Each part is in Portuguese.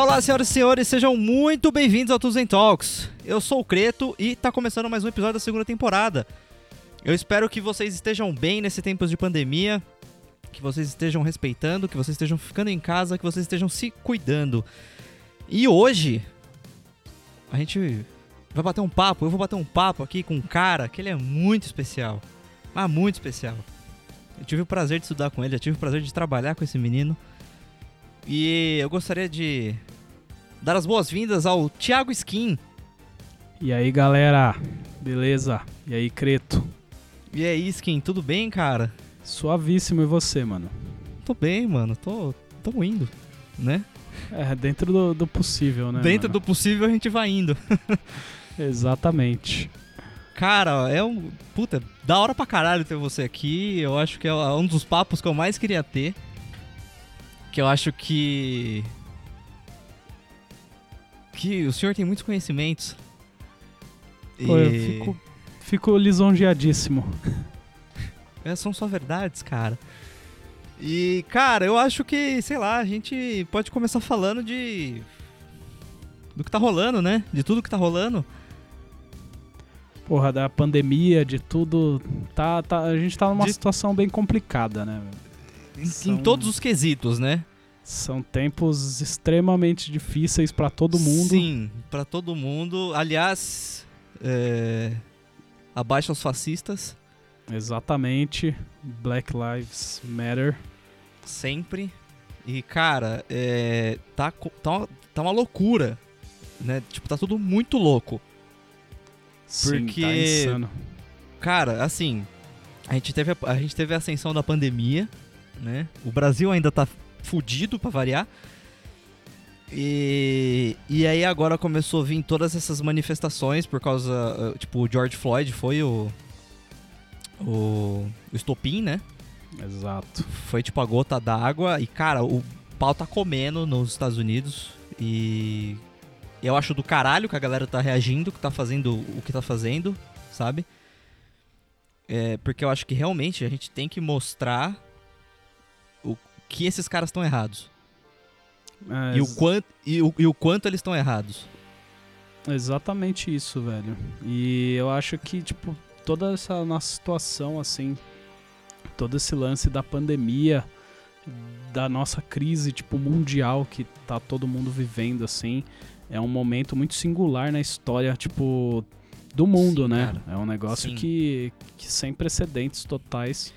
Olá, senhoras e senhores, sejam muito bem-vindos ao Tuzen Talks. Eu sou o Creto e tá começando mais um episódio da segunda temporada. Eu espero que vocês estejam bem nesse tempo de pandemia, que vocês estejam respeitando, que vocês estejam ficando em casa, que vocês estejam se cuidando. E hoje a gente vai bater um papo, eu vou bater um papo aqui com um cara que ele é muito especial. Mas muito especial. Eu tive o prazer de estudar com ele, eu tive o prazer de trabalhar com esse menino. E eu gostaria de dar as boas-vindas ao Thiago Skin. E aí, galera? Beleza? E aí, Creto? E aí, Skin, tudo bem, cara? Suavíssimo e você, mano? Tô bem, mano. Tô, tô indo, né? É, dentro do, do possível, né? Dentro mano? do possível a gente vai indo. Exatamente. Cara, é um. Puta, da hora pra caralho ter você aqui. Eu acho que é um dos papos que eu mais queria ter. Que eu acho que. Que o senhor tem muitos conhecimentos. Pô, eu fico, fico lisonjeadíssimo. É, são só verdades, cara. E, cara, eu acho que, sei lá, a gente pode começar falando de. do que tá rolando, né? De tudo que tá rolando. Porra, da pandemia, de tudo. Tá, tá, a gente tá numa De- situação bem complicada, né? Em, São- em todos os quesitos, né? São tempos extremamente difíceis pra todo mundo. Sim, pra todo mundo. Aliás, é... abaixo os fascistas, Exatamente. Black Lives Matter. sempre. E, cara, é... tá, tá, uma, tá uma loucura, né? Tipo, tá tudo muito louco. Sim, Porque- tá insano. Cara, assim, a gente teve a, a gente teve a ascensão da pandemia, né? O Brasil ainda tá fudido pra variar. E, e aí agora começou a vir todas essas manifestações por causa, uh, tipo, o George Floyd foi o o, o estopim, né? Exato. Foi tipo a gota d'água e cara, o pau tá comendo nos Estados Unidos e eu acho do caralho que a galera tá reagindo, que tá fazendo o que tá fazendo, sabe? É, porque eu acho que realmente a gente tem que mostrar que esses caras estão errados É, e, o quanto, e, o, e o quanto eles estão errados. Exatamente isso, velho. E eu acho que, tipo, toda essa nossa situação, assim, todo esse lance da pandemia, da nossa crise, tipo, mundial que tá todo mundo vivendo, assim, é um momento muito singular na história, tipo, do mundo, Sim, né? cara. É um negócio Sim. que, que sem precedentes totais.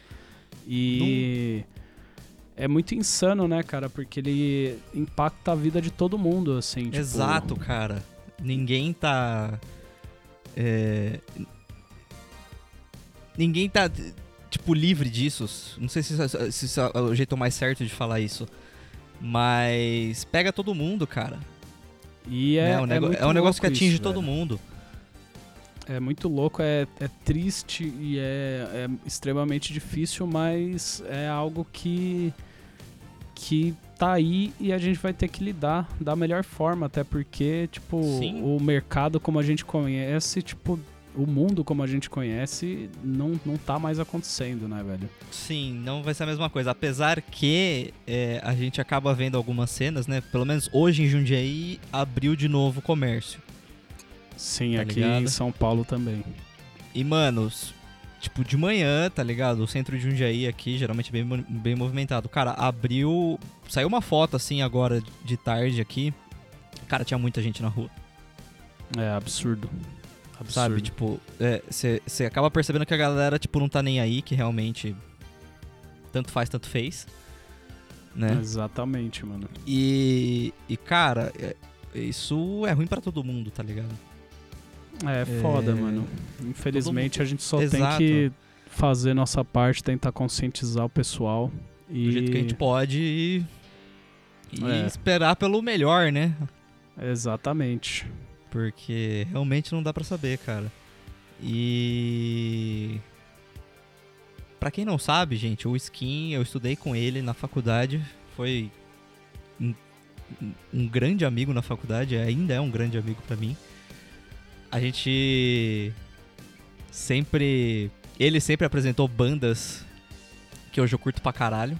E. É muito insano, né, cara? Porque ele impacta a vida de todo mundo, assim. tipo, Exato, cara. Ninguém tá. é, Ninguém tá, tipo, livre disso. Não sei se, isso- se isso é o jeito mais certo de falar isso. Mas pega todo mundo, cara. E é, né? um nego- muito é um negócio que atinge isso, todo velho. mundo. É muito louco, é, é triste e é, é extremamente difícil, mas é algo que, que tá aí e a gente vai ter que lidar da melhor forma, até porque, tipo, Sim. o mercado como a gente conhece, tipo, o mundo como a gente conhece, não, não tá mais acontecendo, né, velho? Sim, não vai ser a mesma coisa. Apesar que é, a gente acaba vendo algumas cenas, né? Pelo menos hoje em Jundiaí abriu de novo o comércio. Sim, Tá aqui ligado? em São Paulo também. E, manos, tipo, de manhã, tá ligado? O centro de Jundiaí aqui, geralmente bem, bem movimentado. Cara, abriu. Saiu uma foto assim agora de tarde aqui. Cara, tinha muita gente na rua. É absurdo. Absurdo. Sabe? Tipo, você acaba percebendo que a galera, tipo, não tá nem aí, que realmente. Tanto faz, tanto fez. Né? Exatamente, mano. E, e cara, é- isso é ruim pra todo mundo, tá ligado? É foda, mano. Infelizmente a gente só Exato. tem que fazer nossa parte, tentar conscientizar o pessoal. E Do jeito que a gente pode e, e É. esperar pelo melhor, né? Exatamente. Porque realmente não dá pra saber, cara. E Pra quem não sabe, gente, o Skin, eu estudei com ele na faculdade, foi um, um grande amigo na faculdade, ainda é um grande amigo pra mim. A gente sempre ele sempre apresentou bandas que hoje eu curto pra caralho.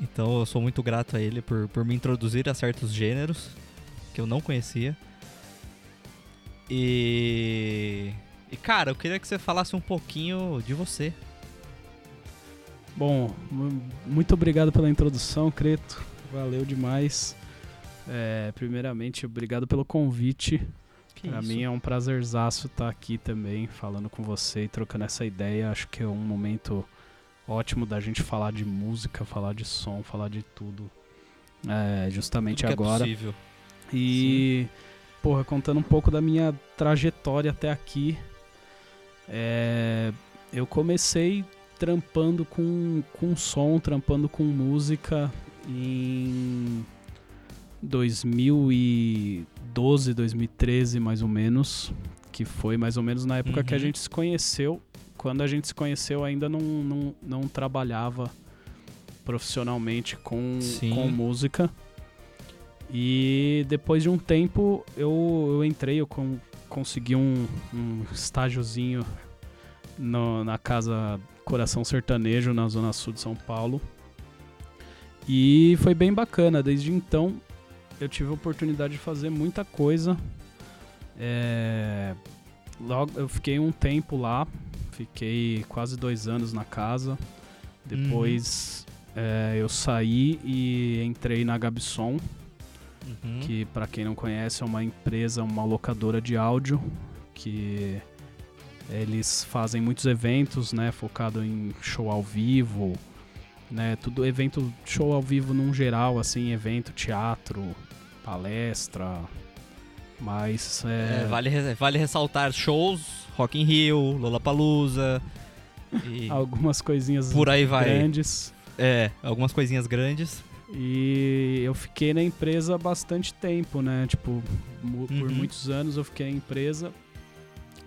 Então eu sou muito grato a ele por, por me introduzir a certos gêneros que eu não conhecia. E. E cara, eu queria que você falasse um pouquinho de você. Bom, muito obrigado pela introdução, Creto. Valeu demais. É, primeiramente, obrigado pelo convite. Que Pra isso? mim é um prazerzaço estar aqui também, falando com você e trocando essa ideia. Acho que é um momento ótimo da gente falar de música, falar de som, falar de tudo. É, justamente Tudo que agora. É possível. E, porra, contando um pouco da minha trajetória até aqui. é, eu comecei trampando com, com som, trampando com música em 2012, 2013 mais ou menos. Que foi mais ou menos na época que a Uhum. gente se conheceu. Quando a gente se conheceu, ainda não, não, não trabalhava profissionalmente com, Sim. com música. E depois de um tempo eu, eu entrei, eu con- consegui um, um estágiozinho no- na casa Coração Sertanejo, na Zona Sul de São Paulo. E foi bem bacana. Desde então eu tive a oportunidade de fazer muita coisa. É, logo eu fiquei um tempo lá, fiquei quase dois anos na casa. Depois é, eu saí e entrei na Gabson, Uhum. que para quem não conhece é uma empresa, uma locadora de áudio que eles fazem muitos eventos, né, focado em show ao vivo, né, tudo evento show ao vivo num geral, assim, evento, teatro, palestra, mas é, É, vale, vale ressaltar shows, Rock in Rio, Lollapalooza e algumas coisinhas por aí vai. grandes. É, algumas coisinhas grandes. E eu fiquei na empresa bastante tempo, né? Tipo, mu- por Uhum. muitos anos eu fiquei na empresa.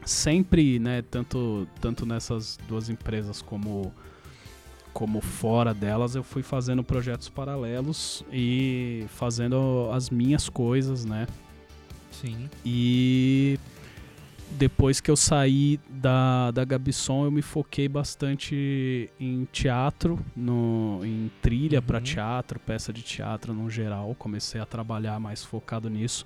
Sempre, né? Tanto, tanto nessas duas empresas como, como fora delas, eu fui fazendo projetos paralelos e fazendo as minhas coisas, né? Sim. E depois que eu saí da, da Gabson, eu me foquei bastante em teatro, no, em trilha para Uhum. teatro, peça de teatro no geral. Comecei a trabalhar mais focado nisso.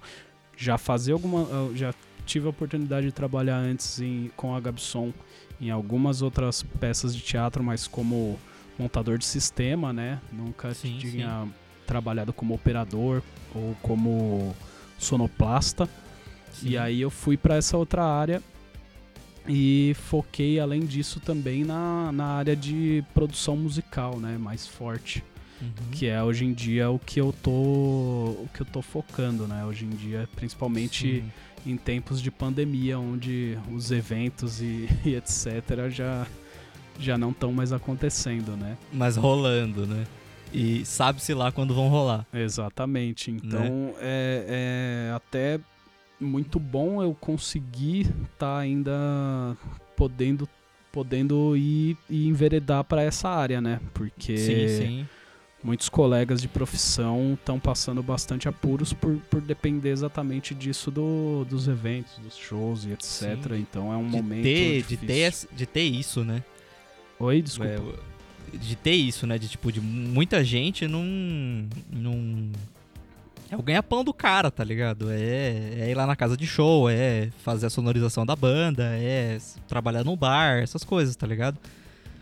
Já fazia alguma. eu Já tive a oportunidade de trabalhar antes em- com a Gabson em algumas outras peças de teatro, mas como montador de sistema, né? Nunca Sim, tinha trabalhado como operador ou como sonoplasta. E Sim. aí eu fui para essa outra área e foquei além disso também na, na área de produção musical, né, mais forte, Uhum. que é hoje em dia o que eu tô o que eu tô focando, né? Hoje em dia, principalmente Sim. em tempos de pandemia, onde os eventos e, e etc já já não estão mais acontecendo, né? Mas rolando, né? E sabe-se lá quando vão rolar. Exatamente. Então Né? é, é até muito bom eu conseguir estar ainda podendo podendo ir e enveredar para essa área, né? Porque Sim, sim. muitos colegas de profissão estão passando bastante apuros por, por depender exatamente disso do, dos eventos, dos shows e etc. Sim. Então é um De momento ter, de, difícil. ter, esse- de ter isso, né? Oi, desculpa. É, de ter isso, né? De tipo, de muita gente não. não é o ganha-pão do cara, tá ligado? É, é ir lá na casa de show, é fazer a sonorização da banda, é trabalhar no bar, essas coisas, tá ligado?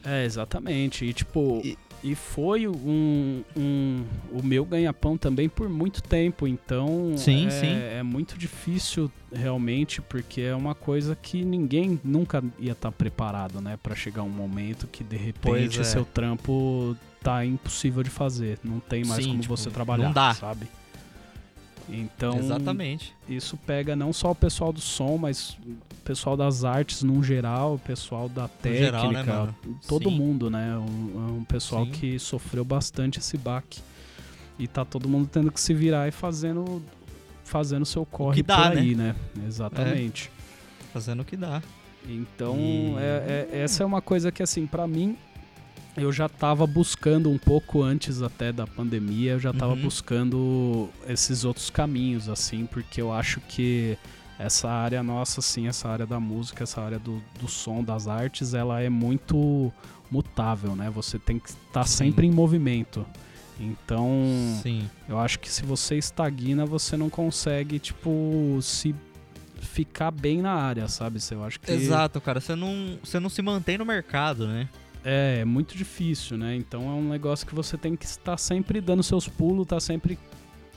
É, exatamente. E tipo, E- e, foi um, um- o meu ganha-pão também por muito tempo. Então Sim, é, sim. é muito difícil realmente, porque é uma coisa que ninguém nunca ia estar preparado, né? Pra chegar um momento que de repente é. seu trampo tá impossível de fazer. Não tem mais Sim, como tipo, você não trabalhar, dá. sabe? Então, Exatamente. isso pega não só o pessoal do som, mas o pessoal das artes num geral, o pessoal da técnica, geral, né, todo Sim. mundo, né? Um, um pessoal Sim. que sofreu bastante esse baque. E tá todo mundo tendo que se virar e fazendo fazendo seu corre que dá, por aí, né? Exatamente. Fazendo o que dá. Então, E- é- é- essa é uma coisa que, assim, pra mim, eu já tava buscando um pouco antes até da pandemia, eu já tava Uhum. buscando esses outros caminhos, assim, porque eu acho que essa área nossa, assim, essa área da música, essa área do, do som, das artes, ela é muito mutável, né? Você tem que estar Sim. sempre em movimento. Então, Sim. eu acho que se você estagna, você não consegue, tipo, se ficar bem na área, sabe? Eu acho que Exato, cara. Você não, você não se mantém no mercado, né? É, é muito difícil, né? Então é um negócio que você tem que estar sempre dando seus pulos, tá sempre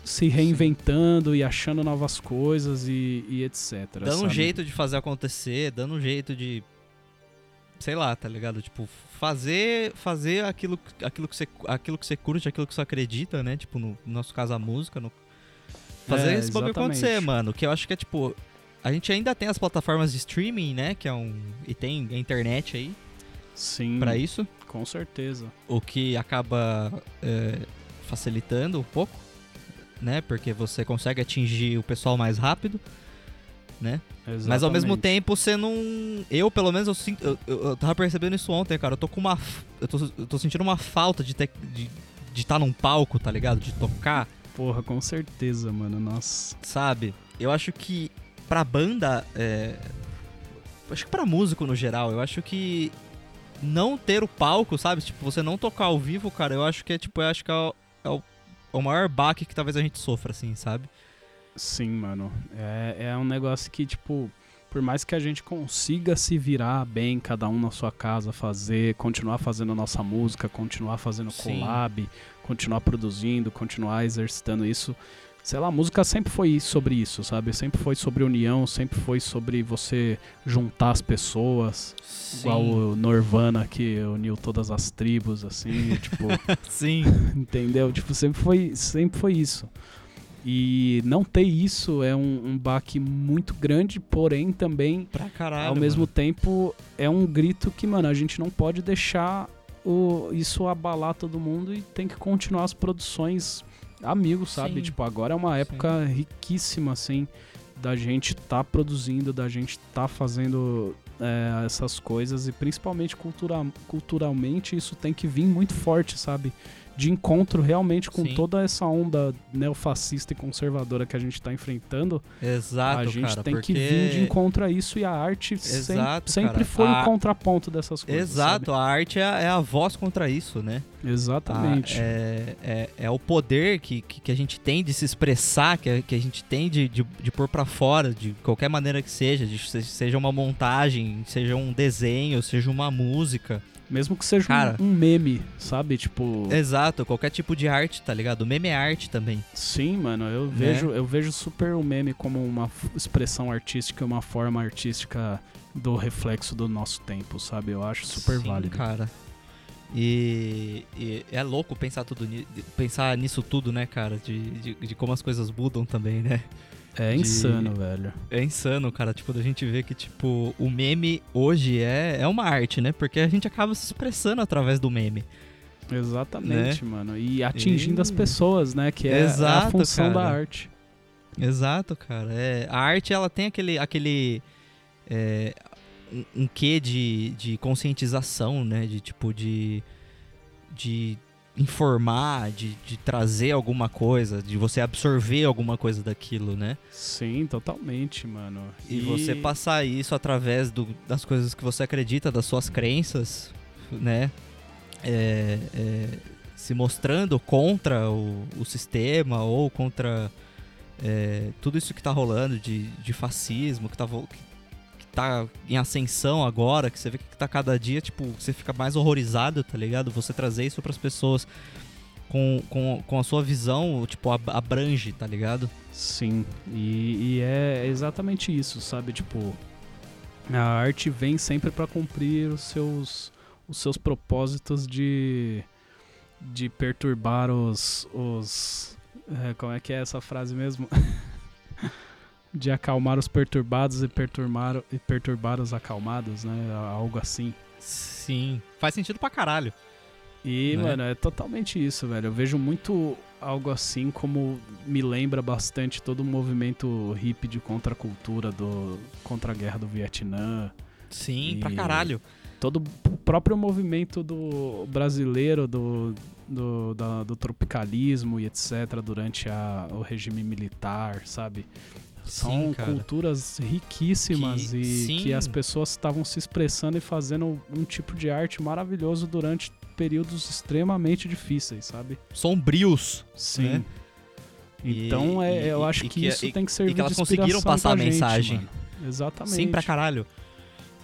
se reinventando e achando novas coisas e, e etc. Dando um sabe? jeito de fazer acontecer, dando um jeito de. Sei lá, tá ligado? Tipo, fazer fazer aquilo, aquilo, que, você, aquilo que você curte, aquilo que você acredita, né? Tipo, no, no nosso caso, a música. No... Fazer É, esse bagulho acontecer, mano. Que eu acho que é tipo. A gente ainda tem as plataformas de streaming, né? Que é um. E tem a internet aí Sim, pra isso. com certeza. O que acaba é, facilitando um pouco, né? Porque você consegue atingir o pessoal mais rápido, né? Mas ao mesmo Exatamente. tempo você não. Eu, pelo menos, eu, sinto, eu, eu, eu tava percebendo isso ontem, cara. Eu tô com uma. Eu tô, eu tô sentindo uma falta de estar de, de tá num palco, tá ligado? De tocar, Porra, com certeza, mano. Nossa. sabe? Eu acho que pra banda. É, acho que pra músico no geral, eu acho que não ter o palco, sabe? Tipo, você não tocar ao vivo, cara, eu acho que é tipo, eu acho que é o, é o, é o maior baque que talvez a gente sofra, assim, sabe? Sim, mano. É, é um negócio que, tipo, por mais que a gente consiga se virar bem, cada um na sua casa, fazer, continuar fazendo nossa música, continuar fazendo Sim. collab, continuar produzindo, continuar exercitando isso. Sei lá, a música sempre foi sobre isso, sabe? Sempre foi sobre união, sempre foi sobre você juntar as pessoas. Igual o Norvana que uniu todas as tribos, assim, tipo. Sim. Entendeu? Tipo, sempre foi, sempre foi isso. E não ter isso é um, um baque muito grande, porém também, Pra caralho. ao mesmo mano. tempo, é um grito que, mano, a gente não pode deixar o, isso abalar todo mundo e tem que continuar as produções amigos, sabe? Sim. Tipo, agora é uma época riquíssima, assim, da gente tá produzindo, da gente tá fazendo é, essas coisas e principalmente cultura, culturalmente isso tem que vir muito forte, sabe? De encontro realmente com Sim. toda essa onda neofascista e conservadora que a gente tá enfrentando. Exato, a gente cara, tem porque... que vir de encontro a isso e a arte Exato, sempre foi A- o contraponto dessas coisas. Exato, a arte é a, é a voz contra isso, né? sabe? Exatamente. Ah, é, é, é o poder que, que, que a gente tem de se expressar, que, a- que a gente tem de, de, de pôr pra fora, de qualquer maneira que seja, de, se- seja uma montagem, seja um desenho, seja uma música. Mesmo que seja um- Cara. um, meme, sabe? Tipo, Exato, qualquer tipo de arte, tá ligado? Meme é arte também. sim, mano, eu vejo, eu vejo super o meme como uma expressão artística, uma forma artística do reflexo do nosso tempo, sabe? Eu acho super Sim, válido. cara. E, e é louco pensar tudo pensar nisso tudo, né, cara? De, de, de como as coisas mudam também, né? É de- insano, velho. É insano, cara. Tipo, da gente ver que, tipo, o meme hoje é, é uma arte, né? Porque a gente acaba se expressando através do meme. Exatamente, mano. E atingindo as E- pessoas, né? Que é a Exato, função da cara. arte. Exato, cara. É, a arte, ela tem aquele. aquele é, um, um quê de, de conscientização, né? De tipo, de. de informar, de, de trazer alguma coisa, de você absorver alguma coisa daquilo, né? Sim, totalmente, mano. E, você passar isso através do- das coisas que você acredita, das suas crenças, né? É, é, se mostrando contra o, o sistema ou contra é, tudo isso que tá rolando de, de fascismo, que tá, que, que tá em ascensão agora, que você vê que tá cada dia, tipo, você fica mais horrorizado, tá ligado? Você trazer isso pras pessoas com, com, com a sua visão, tipo, ab- abrange, tá ligado? Sim, e, e é exatamente isso, sabe? Tipo, a arte vem sempre pra cumprir os seus, os seus propósitos de, de perturbar os. os é, como é que é essa frase mesmo? de acalmar os perturbados e perturbar, e perturbar os acalmados, né? Algo assim. Sim. Faz sentido pra caralho. E, Né? mano, é totalmente isso, velho. Eu vejo muito algo assim como me lembra bastante todo o movimento hippie de contracultura do contra a guerra do Vietnã, Sim, pra caralho. todo o próprio movimento do brasileiro do do, da- do tropicalismo e etc durante a, o regime militar, sabe? São Sim, culturas riquíssimas Que- e sim. que as pessoas estavam se expressando e fazendo um tipo de arte maravilhoso durante períodos extremamente difíceis, sabe? Sombrios. Sim. Né? Então E- é, eu acho que, que- isso e- tem que servir e que elas de conseguiram passar a gente, mensagem. mano. Exatamente. Sim, pra caralho.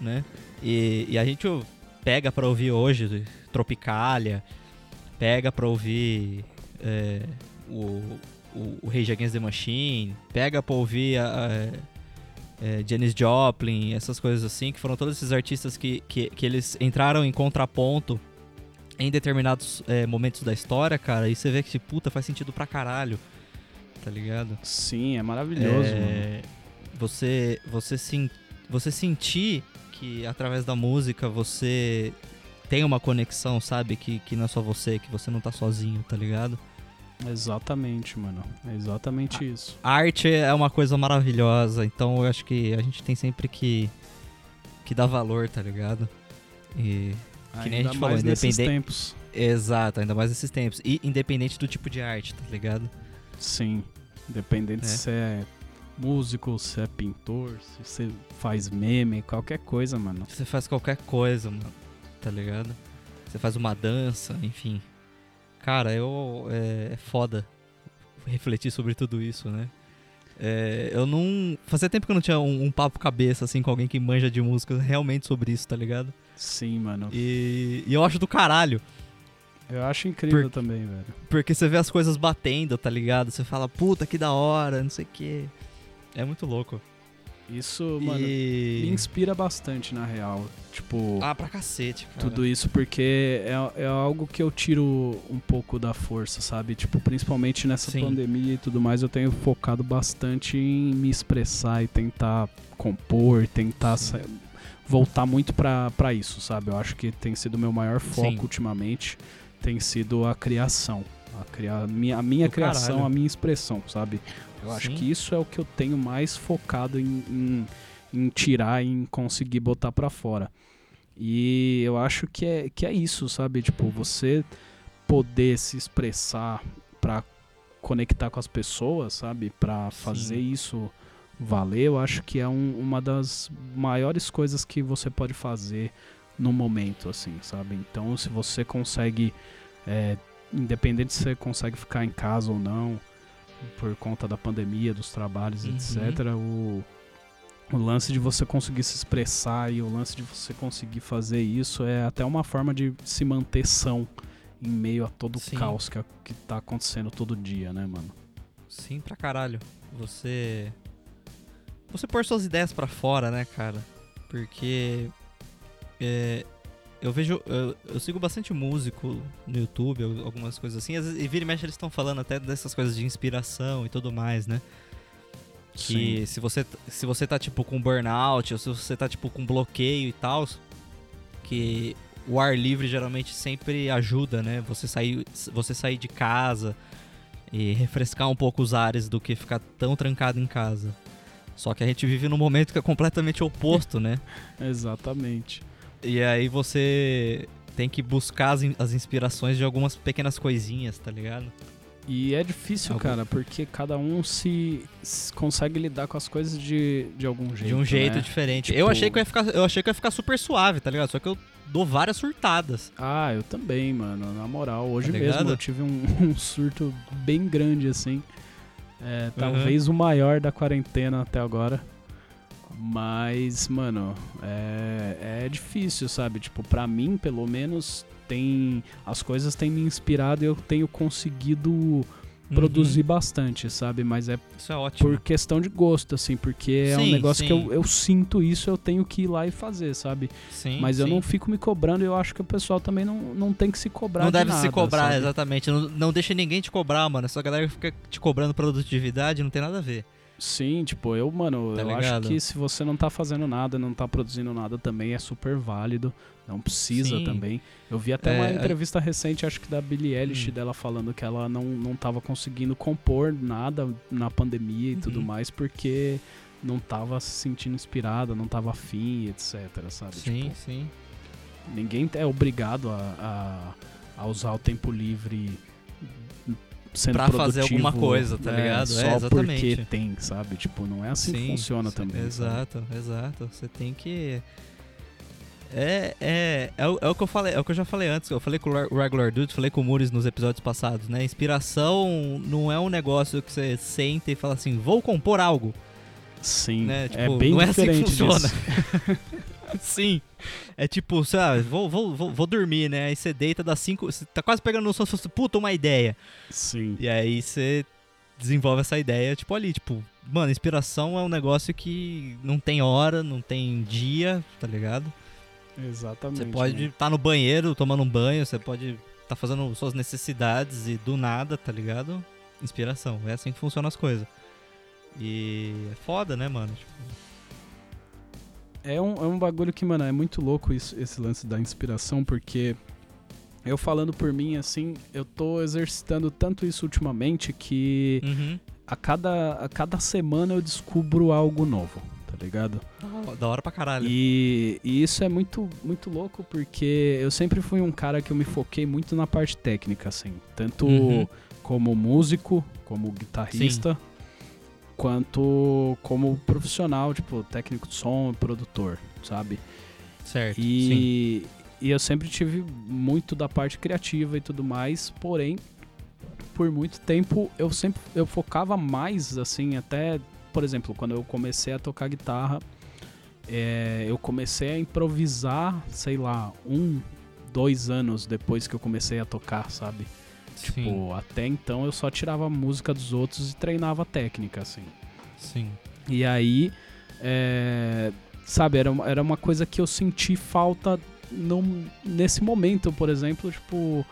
Né? E, e a gente pega pra ouvir hoje Tropicália, pega pra ouvir é, o, o, o Rage Against the Machine, pega pra ouvir a, a- é, Janis Joplin, essas coisas assim, que foram todos esses artistas que, que, que eles entraram em contraponto em determinados é, momentos da história, cara, e você vê que, puta, faz sentido pra caralho, tá ligado? Sim, é maravilhoso, mano. É, você você sim, você sentir que através da música você tem uma conexão, sabe? Que, que não é só você, que você não tá sozinho, tá ligado? Exatamente, mano. É exatamente Ah, isso. A arte é uma coisa maravilhosa, então eu acho que a gente tem sempre que que dar valor, tá ligado? E que nem a Ainda gente falou, mais nesses independente- tempos. exato, ainda mais nesses tempos. E independente do tipo de arte, tá ligado? Sim. Independente É. se é músico, se é pintor, se você faz meme, qualquer coisa, mano. Você faz qualquer coisa, mano, tá ligado? Você faz uma dança, enfim. Cara, eu. É, é foda refletir sobre tudo isso, né? É, eu não. Fazia tempo que eu não tinha um, um papo cabeça, assim, com alguém que manja de música realmente sobre isso, tá ligado? Sim, mano. E, e eu acho do caralho. Eu acho incrível Por- também, velho. Porque você vê as coisas batendo, tá ligado? Você fala, puta, que da hora, não sei o quê. É muito louco. Isso, mano, me inspira bastante, na real. Tipo, Ah, pra cacete, cara. tudo isso porque é, é algo que eu tiro um pouco da força, sabe? Tipo, principalmente nessa Sim. pandemia e tudo mais, eu tenho focado bastante em me expressar e tentar compor, tentar Sim. voltar muito pra, pra isso, sabe? Eu acho que tem sido o meu maior foco Sim. ultimamente, tem sido a criação. A, cria, minha, a minha criação, caralho. a minha expressão, sabe? Eu acho Sim. que isso é o que eu tenho mais focado em, em, em tirar, em conseguir botar pra fora. E eu acho que é, que é isso, sabe? Tipo, você poder se expressar pra conectar com as pessoas, sabe? Pra fazer Sim. isso valer, eu acho que é um- uma das maiores coisas que você pode fazer no momento, assim, sabe? Então, se você consegue, é, independente se você consegue ficar em casa ou não, por conta da pandemia, dos trabalhos, Uhum. etc., o, o lance de você conseguir se expressar e o lance de você conseguir fazer isso é até uma forma de se manter são em meio a todo Sim. o caos que, que tá acontecendo todo dia, né, mano? Sim, pra caralho. Você. Você pôr suas ideias pra fora, né, cara? Porque. é, eu vejo. Eu, eu sigo bastante músico no YouTube, al- algumas coisas assim. e vira e mexe eles estão falando até dessas coisas de inspiração e tudo mais, né? Que se você, se você tá tipo com burnout, ou se você tá tipo com bloqueio e tal, que o ar livre geralmente sempre ajuda, né? Você sair, você sair de casa e refrescar um pouco os ares do que ficar tão trancado em casa. Só que a gente vive num momento que é completamente oposto, né? Exatamente. E aí você tem que buscar as, as inspirações de algumas pequenas coisinhas, tá ligado? E é difícil, Algo- cara, porque cada um se, se consegue lidar com as coisas de, de algum jeito. de um jeito né? diferente. Tipo- Eu achei que eu ia ficar, eu achei que ia ficar super suave, tá ligado? Só que eu dou várias surtadas. Ah, eu também, mano. Na moral, hoje Tá mesmo eu tive um, um surto bem grande, assim. É, Uhum. talvez o maior da quarentena até agora. Mas, mano, é, é difícil, sabe? Tipo, pra mim, pelo menos, tem. As coisas têm me inspirado e eu tenho conseguido produzir bastante, sabe? Mas é é por questão de gosto, assim, porque é um Sim, negócio que sim. eu, eu sinto isso, eu tenho que ir lá e fazer, sabe? Sim, Mas eu sim. não fico me cobrando e eu acho que o pessoal também não, não tem que se cobrar Não de deve se nada, cobrar, sabe? exatamente. Não, não deixa ninguém te cobrar, mano. Essa galera que fica te cobrando produtividade não tem nada a ver. Sim, tipo, eu, mano, Tá eu ligado? acho que se você não tá fazendo nada, não tá produzindo nada também é super válido. Não precisa Sim. também. Eu vi até É, uma a- entrevista recente, acho que da Billie Eilish, Hum. dela falando que ela não, não tava conseguindo compor nada na pandemia e tudo Uhum. mais, porque não tava se sentindo inspirada, não tava afim, etc, sabe? Sim, Tipo, sim. ninguém é obrigado a, a, a usar o tempo livre sendo Pra fazer produtivo, alguma coisa, tá é, ligado? É, Só exatamente. porque tem, sabe? Tipo, não é assim que Sim, funciona sim, também. sabe? Exato, exato. Você tem que. É, é, é, o, é o que eu falei, é o que eu já falei antes. Eu falei com o Regular Dude, falei com o Muris nos episódios passados, né? Inspiração não é um negócio que você senta e fala assim, vou compor algo. Sim, Né? é Tipo, bem não é assim que funciona. Sim. É tipo, lá, vou, vou, vou, vou dormir, né? Aí você deita, dá cinco. Você tá quase pegando no sono, você puta, uma ideia. Sim. E aí você desenvolve essa ideia, tipo, ali, tipo, mano, inspiração é um negócio que não tem hora, não tem dia, tá ligado? Exatamente. Você pode estar no banheiro tomando um banho, você pode estar tá fazendo suas necessidades e do nada, tá ligado? Inspiração. É assim que funcionam as coisas. E é foda, né, mano? Tipo, É um, é um bagulho que, mano, é muito louco isso, esse lance da inspiração, porque eu falando por mim, assim, eu tô exercitando tanto isso ultimamente que uhum. a cada, a cada semana eu descubro algo novo, tá ligado? Da hora pra caralho. E, e isso é muito, muito louco porque eu sempre fui um cara que eu me foquei muito na parte técnica, assim. Tanto Uhum. como músico, como guitarrista, quanto como profissional, tipo, técnico de som, produtor, sabe? Certo. Sim. E, e eu sempre tive muito da parte criativa e tudo mais, porém, por muito tempo eu sempre eu focava mais, assim, até, por exemplo, quando eu comecei a tocar guitarra, é, eu comecei a improvisar, sei lá, um, dois anos depois que eu comecei a tocar, sabe? Sim. Tipo, até então eu só tirava a música dos outros e treinava a técnica, assim. Sim. E aí, é, sabe, era, uma- era uma coisa que eu senti falta num- nesse momento, por exemplo, tipo,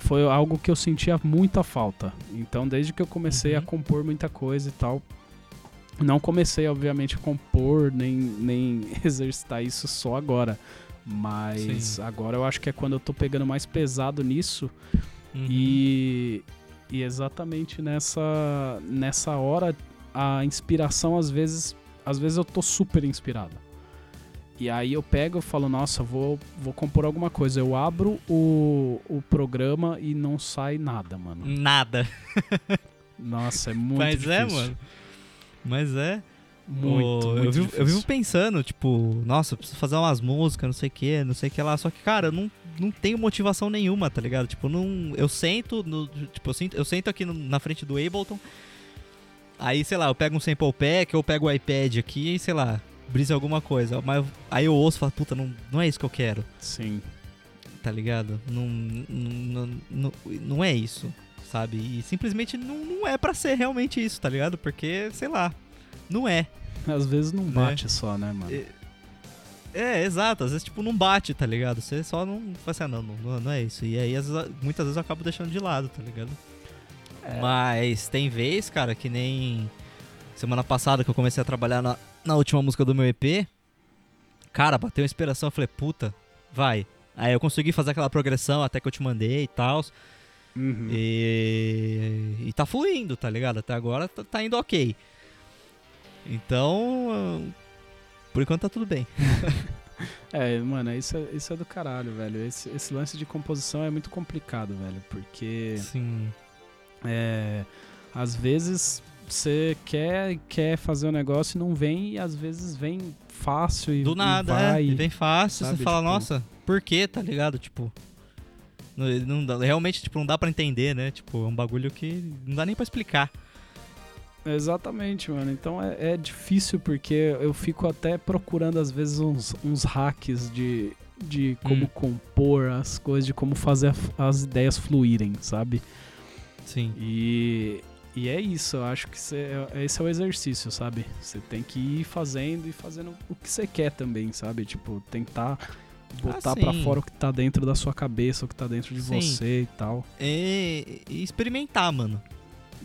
foi algo que eu sentia muita falta. Então, desde que eu comecei a Uhum. compor muita coisa e tal, não comecei, obviamente, a compor, nem, nem exercitar isso só agora. Mas Sim. agora eu acho que é quando eu tô pegando mais pesado nisso Uhum. e, e exatamente nessa, nessa hora, a inspiração às vezes, às vezes eu tô super inspirado. E aí eu pego e falo, nossa, vou, vou compor alguma coisa. Eu abro o, o programa e não sai nada, mano. Nada. Nossa, é muito Mas difícil. é, mano. Mas é. Muito, muito eu, vivo, eu vivo pensando, tipo, nossa, eu preciso fazer umas músicas, não sei o que, não sei o que lá. Só que, cara, eu não, não tenho motivação nenhuma, tá ligado? Tipo, não. Eu sento, no, tipo, eu sento, eu sento aqui no- na frente do Ableton. Aí, sei lá, eu pego um sample pack, eu pego o iPad aqui e, sei lá, brisa alguma coisa. Mas aí eu ouço e falo, puta, não, não é isso que eu quero, Sim. tá ligado? Não, não, não, não, é isso, sabe? E simplesmente não, não é pra ser realmente isso, tá ligado? Porque, sei lá, não é. Às vezes não bate só, né, mano? É, É, exato. Às vezes, tipo, não bate, tá ligado? Você só não fala assim, ah, não, não, não é isso. E aí, às vezes, muitas vezes eu acabo deixando de lado, tá ligado? É. Mas tem vez, cara, que nem semana passada que eu comecei a trabalhar na, na última música do meu EP. Cara, bateu uma inspiração. Eu falei, puta, vai. Aí eu consegui fazer aquela progressão até que eu te mandei e tal. Uhum. E, e tá fluindo, tá ligado? Até agora tá, tá indo ok. Então, por enquanto tá tudo bem. É, mano, isso é, isso é do caralho, velho. Esse, esse lance de composição é muito complicado, velho. Porque Sim. é, às vezes você quer, quer fazer um negócio e não vem, e às vezes vem fácil e Do e nada, vai. é. E vem fácil, sabe, você fala, tipo- nossa, por quê, tá ligado? Tipo. não- não dá- realmente, tipo, não dá pra entender, né? Tipo, é um bagulho que não dá nem pra explicar. Exatamente, mano. Então é, é difícil porque eu fico até procurando às vezes uns, uns hacks de, de como Hum. compor as coisas, de como fazer as ideias fluírem, sabe? Sim. E, e é isso, eu acho que cê, é- esse é o exercício, sabe? Você tem que ir fazendo e fazendo o que você quer também, sabe? Tipo, tentar botar pra Ah, sim. fora o que tá dentro da sua cabeça, o que tá dentro de Sim. você e tal. E, e experimentar, mano.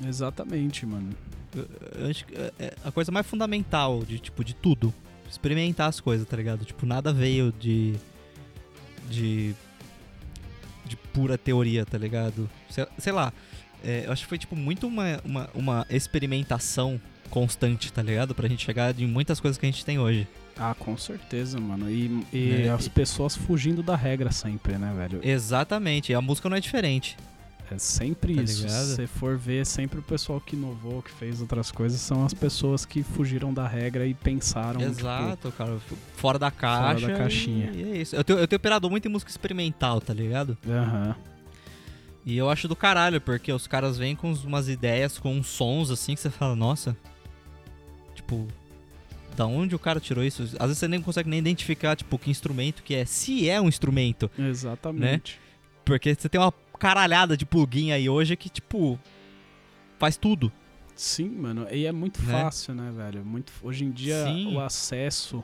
Exatamente, mano. Acho que é- é a coisa mais fundamental de, tipo, de tudo. Experimentar as coisas, tá ligado? Tipo, nada veio de. de. de pura teoria, tá ligado? Sei, sei lá. é, eu acho que foi, tipo, muito uma, uma, uma experimentação constante, tá ligado? Pra gente chegar em muitas coisas que a gente tem hoje. Ah, com certeza, mano. E, e Né? as pessoas fugindo da regra sempre, né, velho? Exatamente. E a música não é diferente. É sempre Tá isso. ligado? Se você for ver, sempre o pessoal que inovou, que fez outras coisas, são as pessoas que fugiram da regra e pensaram. tipo, Exato, cara. Fora da caixa. da caixinha. E, e é isso. Eu tenho, eu tenho operado muito em música experimental, tá ligado? Aham. E eu acho do caralho, porque os caras vêm com umas ideias, com uns sons assim que você fala, nossa. Tipo, da onde o cara tirou isso? Às vezes você nem consegue nem identificar, tipo, que instrumento que é, se é um instrumento. Exatamente. Porque você tem uma caralhada de plugin aí hoje que, tipo, faz tudo. Sim, mano. E é muito Né? fácil, né, velho? Muito, hoje em dia Sim. o acesso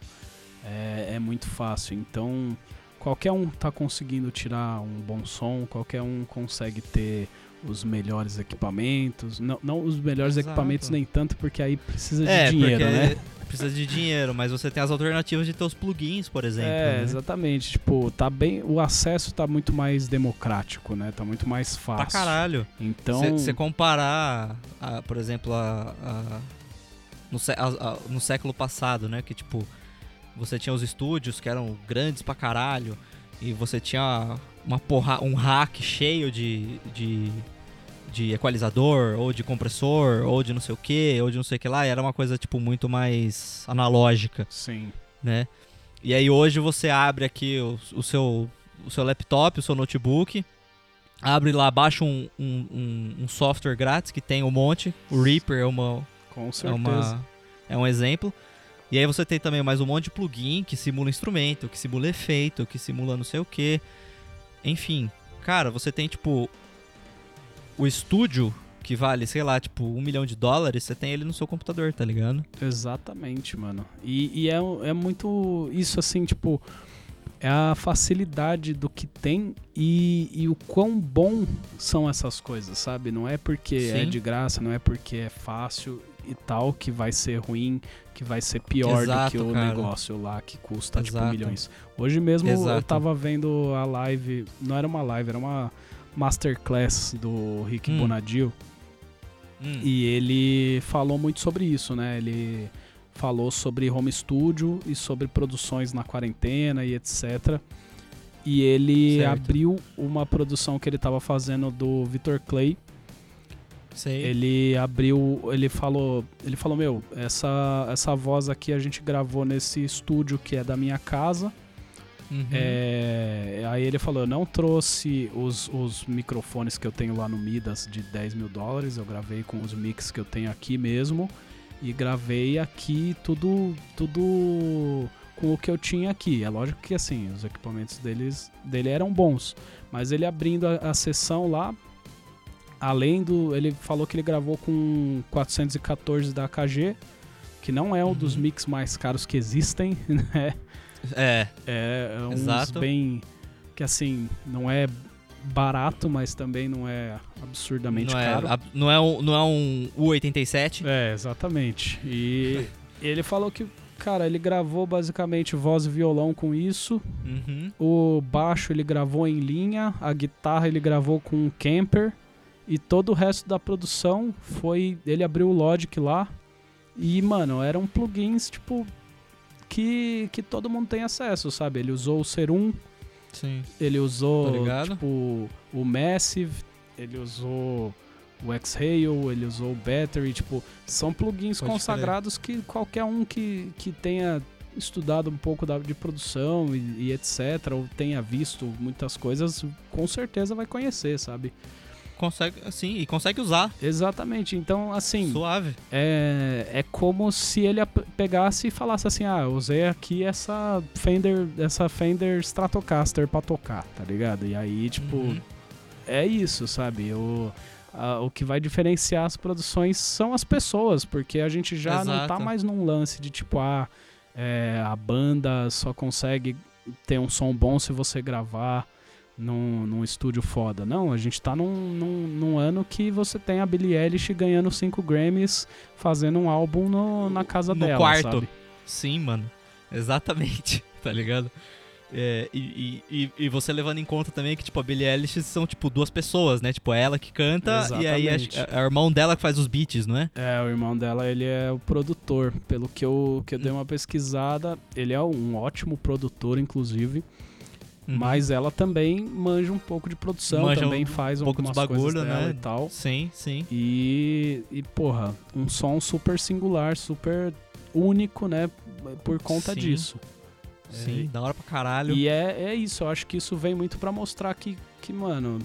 é, é muito fácil. Então, qualquer um tá conseguindo tirar um bom som, qualquer um consegue ter os melhores equipamentos. Não, não os melhores Exato. equipamentos nem tanto, porque aí precisa de é, dinheiro, né? precisa de dinheiro, mas você tem as alternativas de ter os plugins, por exemplo. É, né? exatamente. Tipo, tá bem. O acesso tá muito mais democrático, né? Tá muito mais fácil. Pra caralho. Então. Se você comparar, a- por exemplo, a, a- no, sé- a- a- no século passado, né? Que tipo, você tinha os estúdios que eram grandes pra caralho, e você tinha uma porra, um rack cheio de, de, de equalizador, ou de compressor, ou de não sei o que, ou de não sei o que lá, era uma coisa tipo muito mais analógica Sim. né? E aí hoje você abre aqui o, o seu, o seu laptop, o seu notebook, abre lá, baixa um, um, um- um software grátis que tem um monte, o Reaper é uma, Com é certeza. uma é um exemplo. E aí você tem também mais um monte de plugin que simula instrumento, que simula efeito, que simula não sei o que. Enfim, cara, você tem tipo o estúdio que vale, sei lá, tipo um milhão de dólares, você tem ele no seu computador, tá ligado? Exatamente, mano. E, e é, é muito isso assim, tipo, é a facilidade do que tem e, e o quão bom são essas coisas, sabe? Não é porque é Sim. de graça, não é porque é fácil e tal que vai ser ruim, que vai ser pior Exato, do que o cara. negócio lá que custa tipo Exato. milhões. Hoje mesmo eu Exato. tava vendo a live, não era uma live, era uma masterclass do Rick Hum. Bonadio. Hum, E ele falou muito sobre isso, né? Ele falou sobre home studio e sobre produções na quarentena e etc. E ele Certo. abriu uma produção que ele estava fazendo do Victor Clay. Sei. Ele abriu, ele falou, ele falou, meu, essa essa voz aqui a gente gravou nesse estúdio que é da minha casa. Uhum. É, aí ele falou, eu não trouxe os, os microfones que eu tenho lá no Midas de 10 mil dólares, eu gravei com os mix que eu tenho aqui mesmo e gravei aqui tudo tudo com o que eu tinha aqui. É lógico que assim, os equipamentos deles, dele eram bons, mas ele abrindo a, a sessão lá, além do, ele falou que ele gravou com 414 da AKG, que não é um dos Uhum. mix mais caros que existem, né? É, É, é Exato. bem. Que assim, não é barato, mas também não é absurdamente não é, caro. a- não, é um, não é um U87. É, exatamente. E ele falou que, cara, ele gravou basicamente voz e violão com isso. Uhum. O baixo ele gravou em linha, a guitarra ele gravou com um camper. E todo o resto da produção foi. Ele abriu o Logic lá. E, mano, eram plugins, tipo. Que, que todo mundo tem acesso, sabe? Ele usou o Serum, Sim. ele usou ligado. tipo o Massive, ele usou o Exhale, ele usou o Battery, tipo, são plugins Pode consagrados que qualquer um que, que tenha estudado um pouco da, de produção e, e etc, ou tenha visto muitas coisas, com certeza vai conhecer, sabe? Consegue, sim, e consegue usar. Exatamente. Então, assim, Suave. é, é como se ele pegasse e falasse assim: ah, eu usei aqui essa Fender, essa Fender Stratocaster pra tocar, tá ligado? E aí, tipo, Uhum. é isso, sabe? O, a- o que vai diferenciar as produções são as pessoas, porque a gente já não tá Exato. mais num lance de tipo, ah, é, a banda só consegue ter um som bom se você gravar num, num estúdio foda. Não, a gente tá num, num, num ano que você tem a Billie Eilish ganhando 5 Grammys fazendo um álbum no- na casa No dela, quarto. sabe? Sim, mano. Exatamente. Tá ligado? É, e, e, e- você levando em conta também que, tipo, a Billie Eilish são, tipo, duas pessoas, né? Tipo, ela que canta e aí Exatamente. é, é o irmão dela que faz os beats, não é? É, o irmão dela, ele é o produtor. Pelo que eu, que eu dei uma pesquisada, ele é um ótimo produtor, inclusive. Uhum. Mas ela também manja um pouco de produção, Manja também um faz pouco dos algumas bagulho, né? e tal. Sim, sim. E, e, porra, um som super singular, super único, né? Por conta Sim. disso. Sim, da hora pra caralho. E é, é isso, eu acho que isso vem muito pra mostrar que, que mano,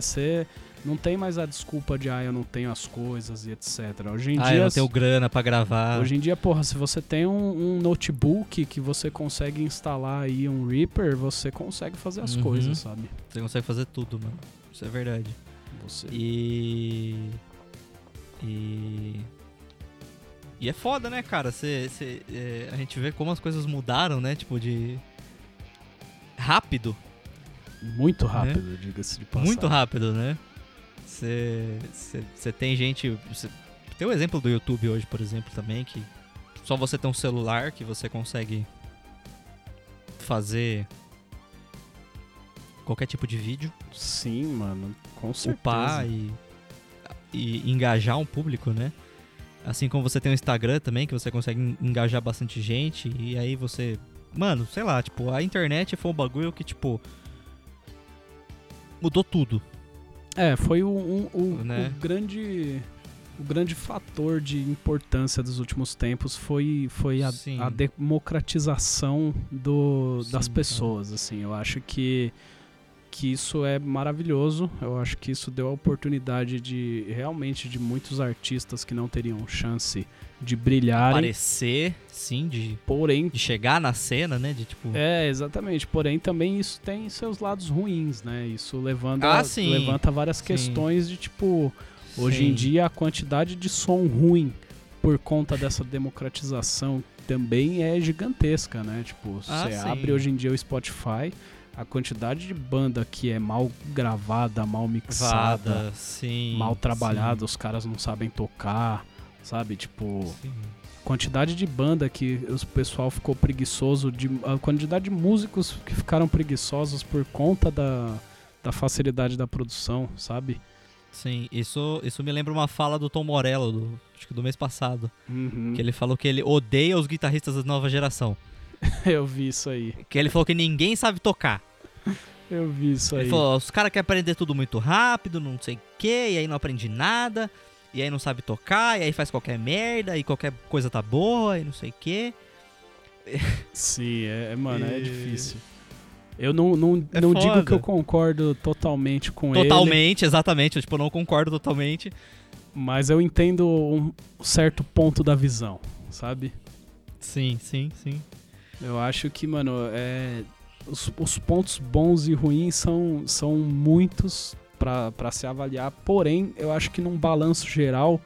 você não tem mais a desculpa de, ah, eu não tenho as coisas e etc. Hoje em ah, dia. eu não tenho grana pra gravar. Hoje em dia, porra, se você tem um, um notebook que você consegue instalar aí um Reaper, você consegue fazer as Uhum. coisas, sabe? Você consegue fazer tudo, mano. Isso é verdade. Você... E. E. E é foda, né, cara? Cê, cê, é, a gente vê como as coisas mudaram, né? Tipo, de. Rápido. Muito rápido, diga-se de passagem. Né? Muito rápido, né? Você tem gente. Cê, tem o exemplo do YouTube hoje, por exemplo, também, que só você tem um celular que você consegue fazer qualquer tipo de vídeo, Sim, mano, com certeza. upar e, e engajar um público, né? Assim como você tem o Instagram também, que você consegue en- engajar bastante gente, e aí você. Mano, sei lá, tipo, a internet foi um bagulho que, tipo. Mudou tudo. É, foi o, um- o- Né? o grande o grande fator de importância dos últimos tempos foi, foi a, a democratização do, das Sim, pessoas, assim. Eu acho que, que isso é maravilhoso. Eu acho que isso deu a oportunidade de realmente de muitos artistas que não teriam chance de brilharem. Aparecer, sim, de, Porém, de chegar na cena, né? De tipo. É, exatamente. Porém, também isso tem seus lados ruins, né? Isso levando Ah, a- sim. levanta várias Sim. questões de tipo, hoje Sim. em dia a quantidade de som ruim por conta dessa democratização também é gigantesca, né? Tipo, Ah, você sim. abre hoje em dia o Spotify, a quantidade de banda que é mal gravada, mal mixada, Vada, sim. mal trabalhada, os caras não sabem tocar, sabe? Tipo, Sim. sim. quantidade de banda que o pessoal ficou preguiçoso, de, a quantidade de músicos que ficaram preguiçosos por conta da, da facilidade da produção, sabe? Sim, isso, isso me lembra uma fala do Tom Morello, do, acho que do mês passado. Uhum. Que ele falou que ele odeia os guitarristas da nova geração. Eu vi isso aí. Que ele falou que ninguém sabe tocar. Eu vi isso aí. Ele falou, os caras querem aprender tudo muito rápido, não sei o que, e aí não aprende nada, e aí não sabe tocar, e aí faz qualquer merda, e qualquer coisa tá boa, e não sei o que. Sim, é, é- mano, é E- difícil. Eu não, não, É não digo que eu concordo totalmente com ele, Totalmente, exatamente. Eu, tipo, não concordo totalmente. mas eu entendo um certo ponto da visão, sabe? Sim, sim, sim. Eu acho que, mano, é, os, os pontos bons e ruins são, são muitos pra pra se avaliar. Porém, eu acho que num balanço geral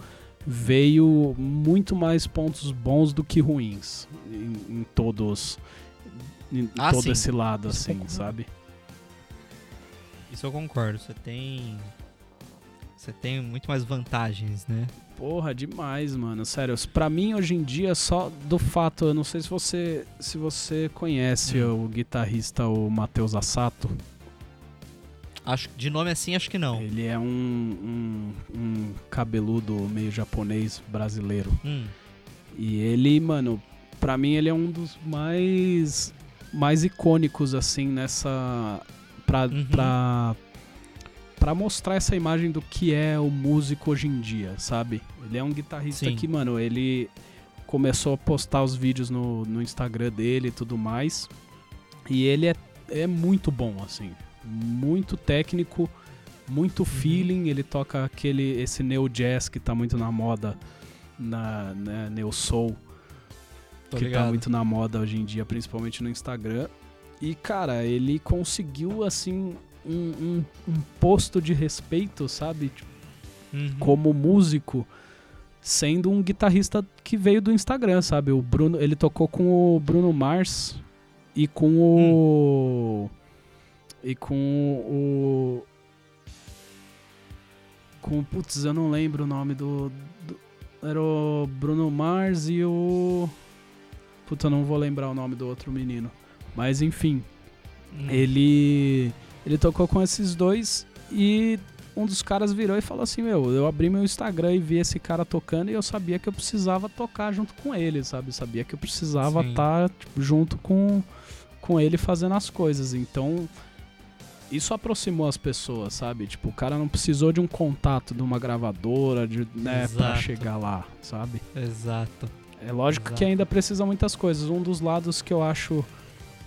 veio muito mais pontos bons do que ruins em, em todos. Em Ah, todo sim. esse lado, Isso assim, sabe? Isso eu concordo. Você tem. Você tem muito mais vantagens, né? Porra, demais, mano. Sério, pra mim hoje em dia, só do fato, eu não sei se você se você conhece Hum. o guitarrista, o Matheus Assato. Acho, de nome assim, acho que não. Ele é um, um, um cabeludo meio japonês brasileiro. Hum, E ele, mano, pra mim ele é um dos mais mais icônicos assim nessa pra, Uhum. pra, pra mostrar essa imagem do que é o músico hoje em dia, sabe? Ele é um guitarrista Sim. que, mano, ele começou a postar os vídeos no, no Instagram dele e tudo mais. E ele é, é muito bom, assim. Muito técnico, muito Uhum. feeling. Ele toca aquele esse neo jazz que tá muito na moda, na, na neo soul tô que tá ligado. muito na moda hoje em dia, principalmente no Instagram. E, cara, ele conseguiu, assim, um, um- um posto de respeito, sabe? Tipo, Uhum. Como músico, sendo um guitarrista que veio do Instagram, sabe? O Bruno, ele tocou com o Bruno Mars e com o. E com o. Com. Putz, eu não lembro o nome do. do- era o Bruno Mars e o. Putz, eu não vou lembrar o nome do outro menino. Mas enfim, Hum. ele. Ele tocou com esses dois e um dos caras virou e falou assim: Meu, eu abri meu Instagram e vi esse cara tocando e eu sabia que eu precisava tocar junto com ele, sabe? Sabia que eu precisava estar junto com, com ele fazendo as coisas. Então, isso aproximou as pessoas, sabe? Tipo, o cara não precisou de um contato de uma gravadora, de, né, pra Exato. chegar lá, sabe? Exato. É lógico Exato. que ainda precisa muitas coisas. Um dos lados que eu acho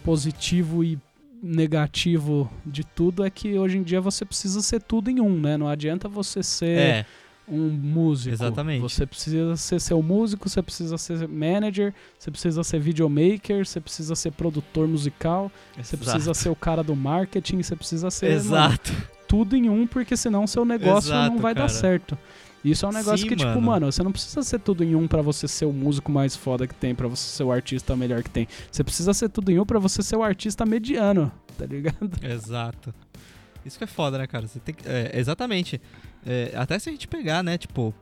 positivo e negativo de tudo é que hoje em dia você precisa ser tudo em um, né? Não adianta você ser É, um músico. Exatamente. Você precisa ser seu músico, você precisa ser manager, você precisa ser videomaker, você precisa ser produtor musical, você precisa ser o cara do marketing, você precisa ser mano, Exato. tudo em um, porque senão seu negócio Exato, não vai dar cara. certo. Isso é um negócio Sim, que, tipo, mano. mano, você não precisa ser tudo em um pra você ser o músico mais foda que tem, pra você ser o artista melhor que tem. Você precisa ser tudo em um pra você ser o artista mediano, tá ligado? Exato. Isso que é foda, né, cara? Você tem que, é, exatamente. É, até se a gente pegar, né, tipo,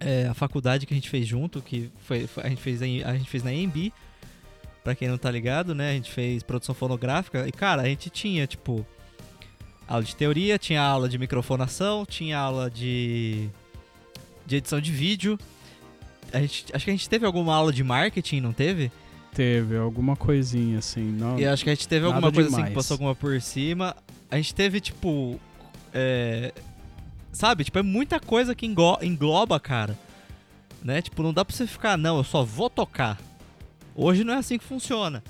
é, a faculdade que a gente fez junto, que foi, a, gente fez a gente fez na EMB, pra quem não tá ligado, né, a gente fez produção fonográfica, e cara, a gente tinha, tipo, aula de teoria, tinha aula de microfonação, tinha aula de, de edição de vídeo. A gente, acho que a gente teve alguma aula de marketing, não teve? Teve alguma coisinha assim, não. E acho que a gente teve alguma coisa assim demais. que passou alguma por cima. A gente teve, tipo. é, sabe? Tipo, é muita coisa que engloba, cara. Né? Tipo, não dá pra você ficar, não, eu só vou tocar. Hoje não é assim que funciona.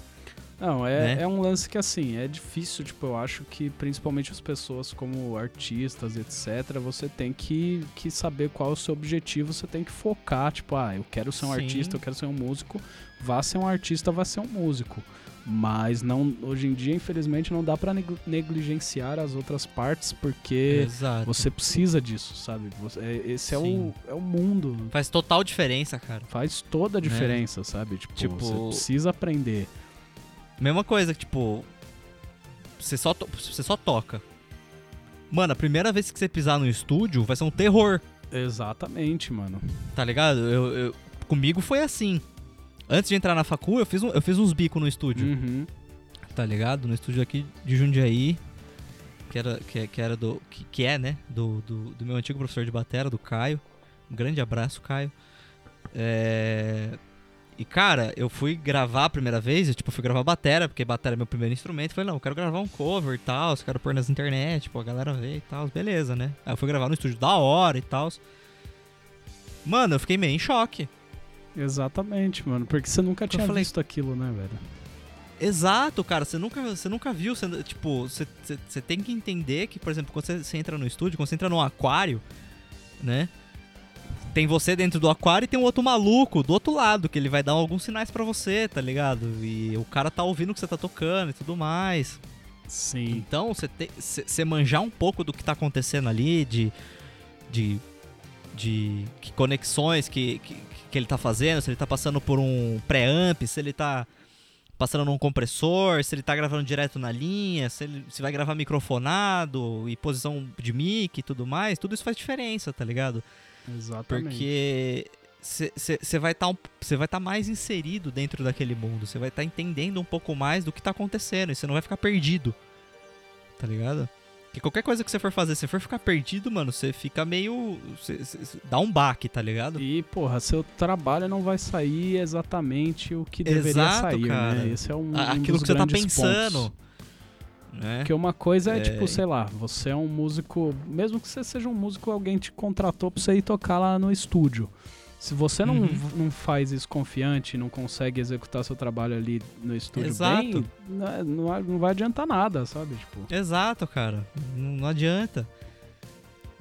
Não, é, né? é um lance que assim, é difícil, tipo, eu acho que principalmente as pessoas como artistas, etc, você tem que, que saber qual é o seu objetivo, você tem que focar, tipo, ah, eu quero ser um Sim. artista, eu quero ser um músico, vá ser um artista, vá ser um músico. Mas não, hoje em dia, infelizmente, não dá pra neg- negligenciar as outras partes, porque Exato. você precisa disso, sabe? Você- é- esse é o, é o mundo. Faz total diferença, cara. Faz toda a Né? diferença, sabe? Tipo, Tipo- você precisa aprender. Mesma coisa, que, tipo. Você só, você só toca. Mano, a primeira vez que você pisar no estúdio vai ser um terror. Exatamente, mano. Tá ligado? Eu, eu- comigo foi assim. Antes de entrar na facu, eu fiz, um- eu fiz uns bicos no estúdio. Uhum. tá ligado? No estúdio aqui de Jundiaí, que era, que, que era do. Que, que é, né? Do, do, do meu antigo professor de batera, do Caio. Um grande abraço, Caio. É, E, cara, eu fui gravar a primeira vez, eu, tipo, fui gravar batera, porque batera é meu primeiro instrumento. Falei, não, eu quero gravar um cover e tal, quero pôr nas internet, tipo, a galera ver e tal, beleza, né? Aí eu fui gravar no estúdio da hora e tal. Mano, eu fiquei meio em choque. Exatamente, mano. Porque você nunca tinha falei- visto aquilo, né, velho? Exato, cara. Você nunca, você nunca viu. Você, tipo, você, você, tem que entender que, por exemplo, quando você, você entra no estúdio, quando você entra num aquário, né? Tem você dentro do aquário e tem um outro maluco do outro lado, que ele vai dar alguns sinais pra você, tá ligado? E o cara tá ouvindo o que você tá tocando e tudo mais. Sim. Então, você, te, você, você manjar um pouco do que tá acontecendo ali, de. de. de que conexões que, que, que ele tá fazendo, se ele tá passando por um pré-amp, se ele tá passando num compressor, se ele tá gravando direto na linha, se ele se vai gravar microfonado e posição de mic e tudo mais, tudo isso faz diferença, tá ligado? Exatamente. Porque você vai estar você vai estar mais inserido dentro daquele mundo, você vai estar entendendo um pouco mais do que tá acontecendo e você não vai ficar perdido. Tá ligado? Porque qualquer coisa que você for fazer, se for ficar perdido, mano, você fica meio cê- cê- cê- dá um baque, tá ligado? E, porra, seu trabalho não vai sair exatamente o que deveria Exato, sair, cara. né? Esse é um, um Aquilo dos que você tá pensando. pontos. Né? Porque uma coisa é, É. tipo, sei lá, você é um músico, mesmo que você seja um músico, alguém te contratou pra você ir tocar lá no estúdio. Se você não, Uhum. não faz isso confiante, não consegue executar seu trabalho ali no estúdio Exato. bem, não, é- não vai- não vai adiantar nada, sabe? Tipo, Exato, cara. Não, não adianta.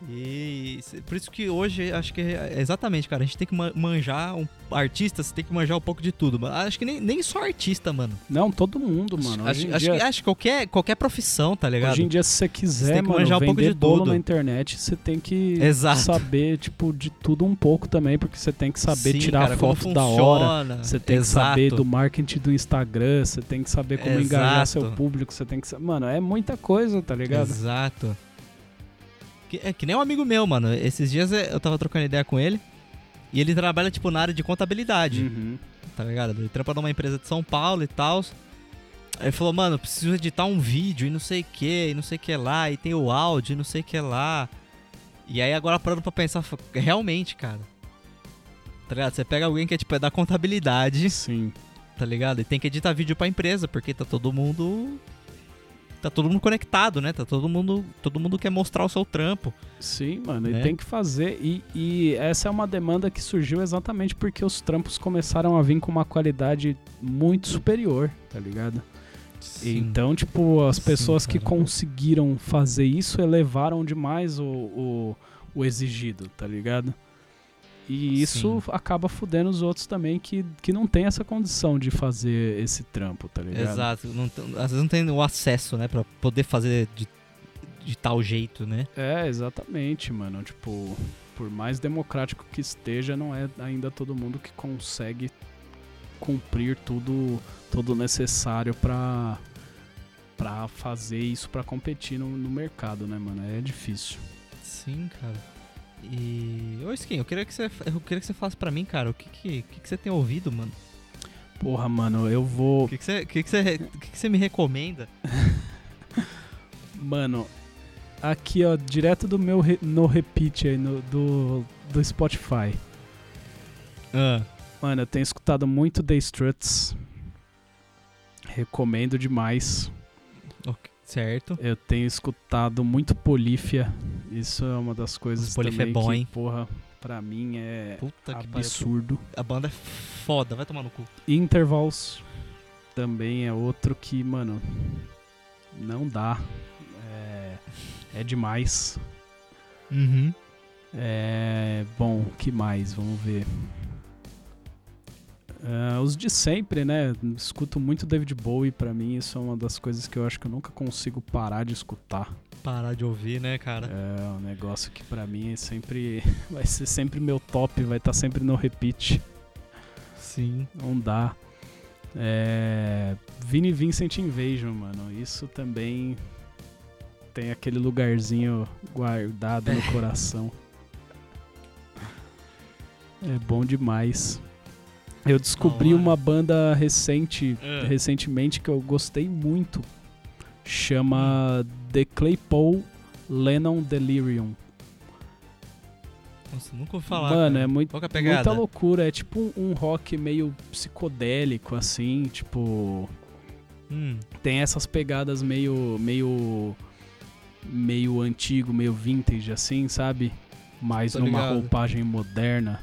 E por isso que hoje acho que é exatamente, cara, a gente tem que ma- manjar um artista, você tem que manjar um pouco de tudo. Acho que nem, nem só artista, mano. não, todo mundo, mano. acho, Hoje em acho dia, que, acho que qualquer, qualquer profissão, tá ligado? Hoje em dia, se você quiser, tem que mano, manjar um pouco de bolo tudo. na internet, você tem que Exato. saber, tipo, de tudo um pouco também, porque você tem que saber Sim, tirar cara, foto da hora. Você tem Exato. que saber do marketing do Instagram, você tem que saber como engajar seu Exato. público, você tem que Mano, é muita coisa, tá ligado? Exato. Que, é que nem um amigo meu, mano. Esses dias é, eu tava trocando ideia com ele. E ele trabalha, tipo, na área de contabilidade. Uhum. tá ligado? Ele trampa numa empresa de São Paulo e tal. Aí ele falou, mano, preciso editar um vídeo e não sei o que, e não sei o que lá, e tem o áudio e não sei o que lá. E aí agora parando pra pensar, realmente, cara. Tá ligado? Você pega alguém que é tipo é da contabilidade, Sim. tá tá ligado? E tem que editar vídeo pra empresa, porque tá todo mundo. Tá todo mundo conectado, né? Tá todo mundo. Todo mundo quer mostrar o seu trampo. Sim, mano, Né? e tem que fazer. E, e essa é uma demanda que surgiu exatamente porque os trampos começaram a vir com uma qualidade muito superior, tá ligado? Então, tipo, as Sim, pessoas que cara. conseguiram fazer isso elevaram demais o, o, o exigido, tá ligado? E isso Sim. acaba fudendo os outros também que, que não tem essa condição de fazer esse trampo, tá ligado? Exato. Não às vezes não tem o acesso, né? Pra poder fazer de, de tal jeito, né? É, exatamente, mano. Tipo, por mais democrático que esteja, não é ainda todo mundo que consegue cumprir tudo, tudo necessário pra, pra fazer isso pra competir no, no mercado, né, mano? É difícil. Sim, cara. E. Ô, Skin, eu queria que você, eu queria que você falasse pra mim, cara, o que que, que, que você tem ouvido, mano? Porra, mano, eu vou. O que, que, você, que, que, você, que, que você me recomenda? Mano, aqui, ó, direto do meu re- no repeat aí, no, do, do Spotify. Ah, Mano, eu tenho escutado muito The Struts. Recomendo demais. ok, certo. Eu tenho escutado muito Polífia. Isso é uma das coisas Polífia também é bom, que, hein? porra, pra mim é Puta que absurdo. A banda é foda, vai tomar no cu. Intervals também é outro que, mano, não dá. É, é demais. Uhum. É, bom, que mais? Vamos ver. Ah, os de sempre, né? Escuto muito David Bowie, pra mim isso é uma das coisas que eu acho que eu nunca consigo parar de escutar. Parar de ouvir, né, cara? É um negócio que pra mim é sempre vai ser sempre meu top, vai estar sempre no repeat. Sim. Não dá. É, Vini Vincent Invasion, mano. Isso também tem aquele lugarzinho guardado no coração. É bom demais. Eu descobri uma banda recente, É. recentemente que eu gostei muito. Chama The Claypool Lennon Delirium. Nossa, nunca ouvi falar. Mano, cara. é muito, é muita loucura. É tipo um, um rock meio psicodélico, assim, tipo. Hum, Tem essas pegadas meio. meio. meio antigo, meio vintage, assim, sabe? Mas Tô numa ligado. roupagem moderna.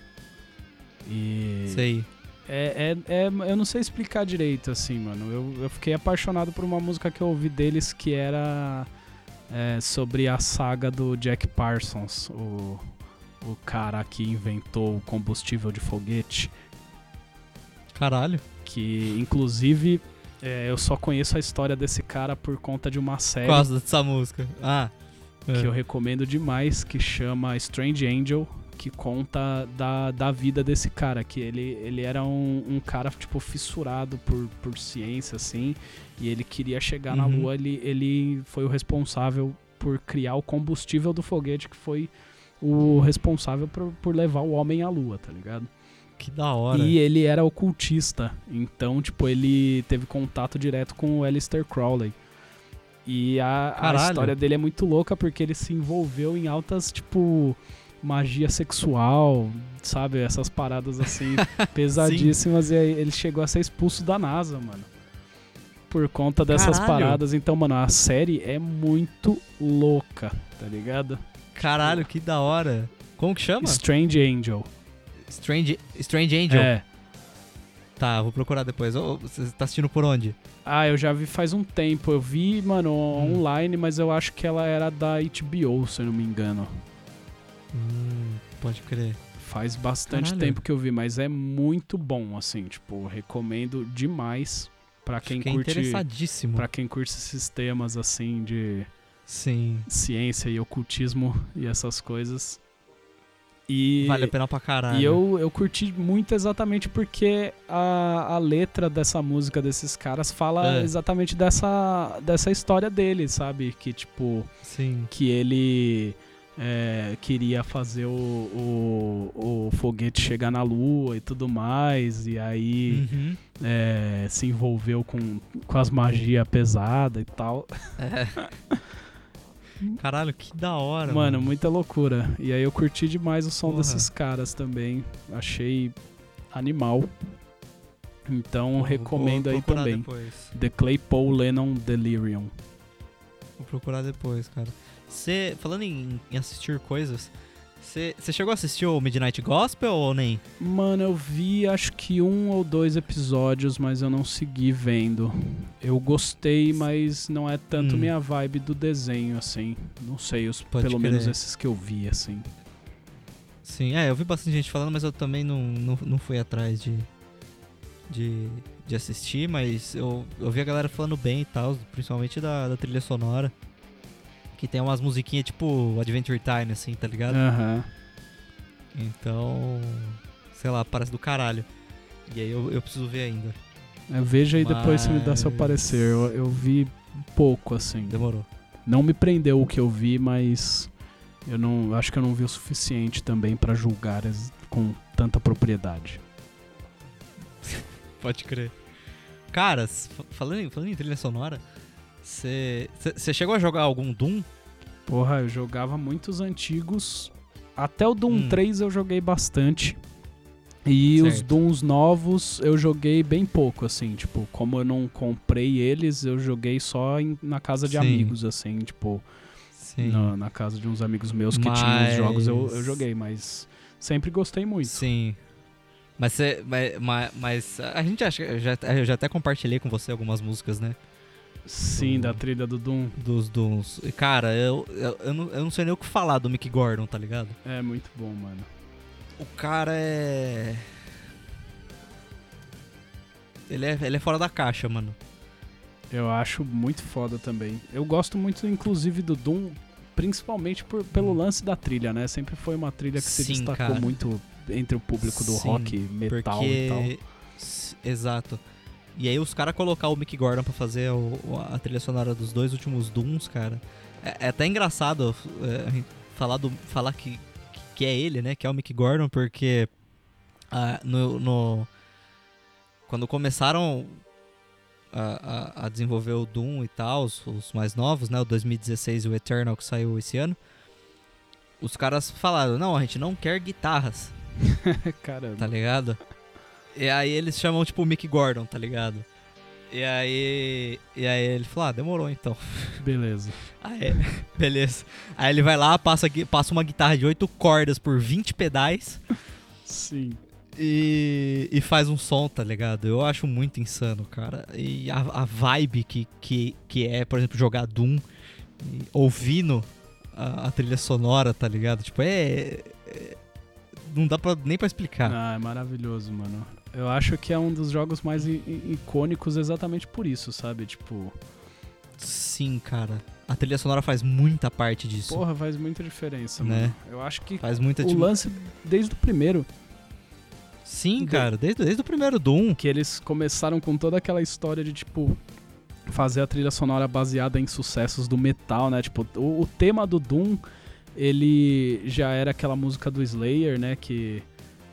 E. sei. É, é, é- eu não sei explicar direito, assim, mano. Eu, eu fiquei apaixonado por uma música que eu ouvi deles que era é, sobre a saga do Jack Parsons, o, o cara que inventou o combustível de foguete. Caralho. Que, inclusive, é, eu só conheço a história desse cara por conta de uma série Por causa dessa música. Ah. que eu recomendo demais, que chama Strange Angel, que conta da, da vida desse cara, que ele, ele era um, um cara, tipo, fissurado por, por ciência, assim, e ele queria chegar na Uhum. Lua, ele, ele foi o responsável por criar o combustível do foguete, que foi o responsável por, por levar o homem à Lua, tá ligado? Que da hora. E ele era ocultista, então, tipo, ele teve contato direto com o Aleister Crowley. E a, a história dele é muito louca porque ele se envolveu em altas, tipo, magia sexual, sabe? Essas paradas assim, pesadíssimas. E aí ele chegou a ser expulso da NASA, mano. Por conta dessas Caralho. paradas. Então, mano, a série é muito louca, tá ligado? Caralho, que da hora. Como que chama? Strange Angel. Strange, Strange Angel. É. Tá, vou procurar depois. Ô, Você tá assistindo por onde? Ah, eu já vi faz um tempo. Eu vi, mano, Hum. online, mas eu acho que ela era da HBO, se eu não me engano. Hum, pode crer. Faz bastante Caralho. tempo que eu vi, mas é muito bom, assim, tipo, recomendo demais pra quem Fiquei curte, interessadíssimo. para quem curte esses temas assim de Sim. ciência e ocultismo e essas coisas. E Vale a pena pra caralho. E eu, eu curti muito exatamente porque a, a letra dessa música desses caras fala É. exatamente dessa, dessa história dele, sabe? Que, tipo, Sim. que ele é, queria fazer o, o, o foguete chegar na lua e tudo mais, e aí Uhum. é, se envolveu com, com as magias pesadas e tal. É. Caralho, que da hora. Mano, muita loucura. E aí eu curti demais o som Porra. desses caras também. Achei animal. Então Vou- recomendo vou aí também. Depois. The Claypool Lennon Delirium. Vou procurar depois, cara. Você, falando em, em assistir coisas, você chegou a assistir o Midnight Gospel ou nem? Mano, eu vi acho que um ou dois episódios, mas eu não segui vendo. Eu gostei, mas não é tanto Hum. minha vibe do desenho, assim. Não sei, os, Pode pelo menos esses que eu vi, assim. Sim, é, eu vi bastante gente falando, mas eu também não, não, não fui atrás de, de, de assistir, mas eu, eu vi a galera falando bem e tal, principalmente da, da trilha sonora. Que tem umas musiquinhas tipo Adventure Time, assim, tá ligado? Aham. Então, sei lá, parece do caralho. E aí eu, eu preciso ver ainda. Veja aí depois você me dá seu Mas- parecer. Eu, eu vi pouco, assim. Demorou. Não me prendeu o que eu vi, mas eu não acho que eu não vi o suficiente também pra julgar com tanta propriedade. Pode crer. Cara, s- fa- falando, falando em trilha sonora, você chegou a jogar algum Doom? Porra, eu jogava muitos antigos. Até o Doom Hum. 3 eu joguei bastante. E os Certo. Dooms novos eu joguei bem pouco, assim, tipo, como eu não comprei eles, eu joguei só em- na casa de Sim. amigos, assim, tipo, Sim. na, na casa de uns amigos meus que tinham os jogos eu, eu Mas- joguei, mas sempre gostei muito. Sim. Mas, cê, mas, mas, mas a gente acha, eu já, eu já até compartilhei com você algumas músicas, né? Sim, da trilha do Doom. Dos Dooms. Cara, eu, eu, eu, não, eu não sei nem o que falar do Mick Gordon, tá ligado? É muito bom, mano. O cara é. Ele é, ele é fora da caixa, mano. Eu acho muito foda também. Eu gosto muito, inclusive, do Doom, principalmente por, pelo lance da trilha, né? Sempre foi uma trilha que se Hum. Sim, destacou cara. muito entre o público do Sim, rock, metal porque... e tal. Exato. E aí os caras colocar o Mick Gordon pra fazer o- a trilha sonora dos dois últimos Dooms, cara. É, é até engraçado é, falar, do, falar que, que é ele, né? Que é o Mick Gordon, porque ah, no, no- quando começaram a, a- a desenvolver o Doom e tal, os, os mais novos, né? O 2016 e o Eternal que saiu esse ano. Os caras falaram, não, a gente não quer guitarras Caramba. tá ligado? E aí eles chamam tipo o Mick Gordon, tá ligado? E aí. E aí ele falou, ah, demorou então. Beleza. Aí, beleza. Aí ele vai lá, passa, passa uma guitarra de 8 cordas por 20 pedais Sim. e, e faz um som, tá ligado? Eu acho muito insano, cara. E a, a vibe que, que, que é, por exemplo, jogar Doom ouvindo a, a trilha sonora, tá ligado? Tipo, é. é- não dá pra, nem pra explicar. Ah, é maravilhoso, mano. Eu acho que é um dos jogos mais icônicos exatamente por isso, sabe? Tipo, Sim, cara. A trilha sonora faz muita parte disso. porra, faz muita diferença, Né? mano. Eu acho que Faz muita o lance desde o primeiro, Sim, de- cara. Desde, desde o primeiro Doom. que eles começaram com toda aquela história de, tipo, fazer a trilha sonora baseada em sucessos do metal, né? Tipo, o, o tema do Doom, ele já era aquela música do Slayer, né? Que,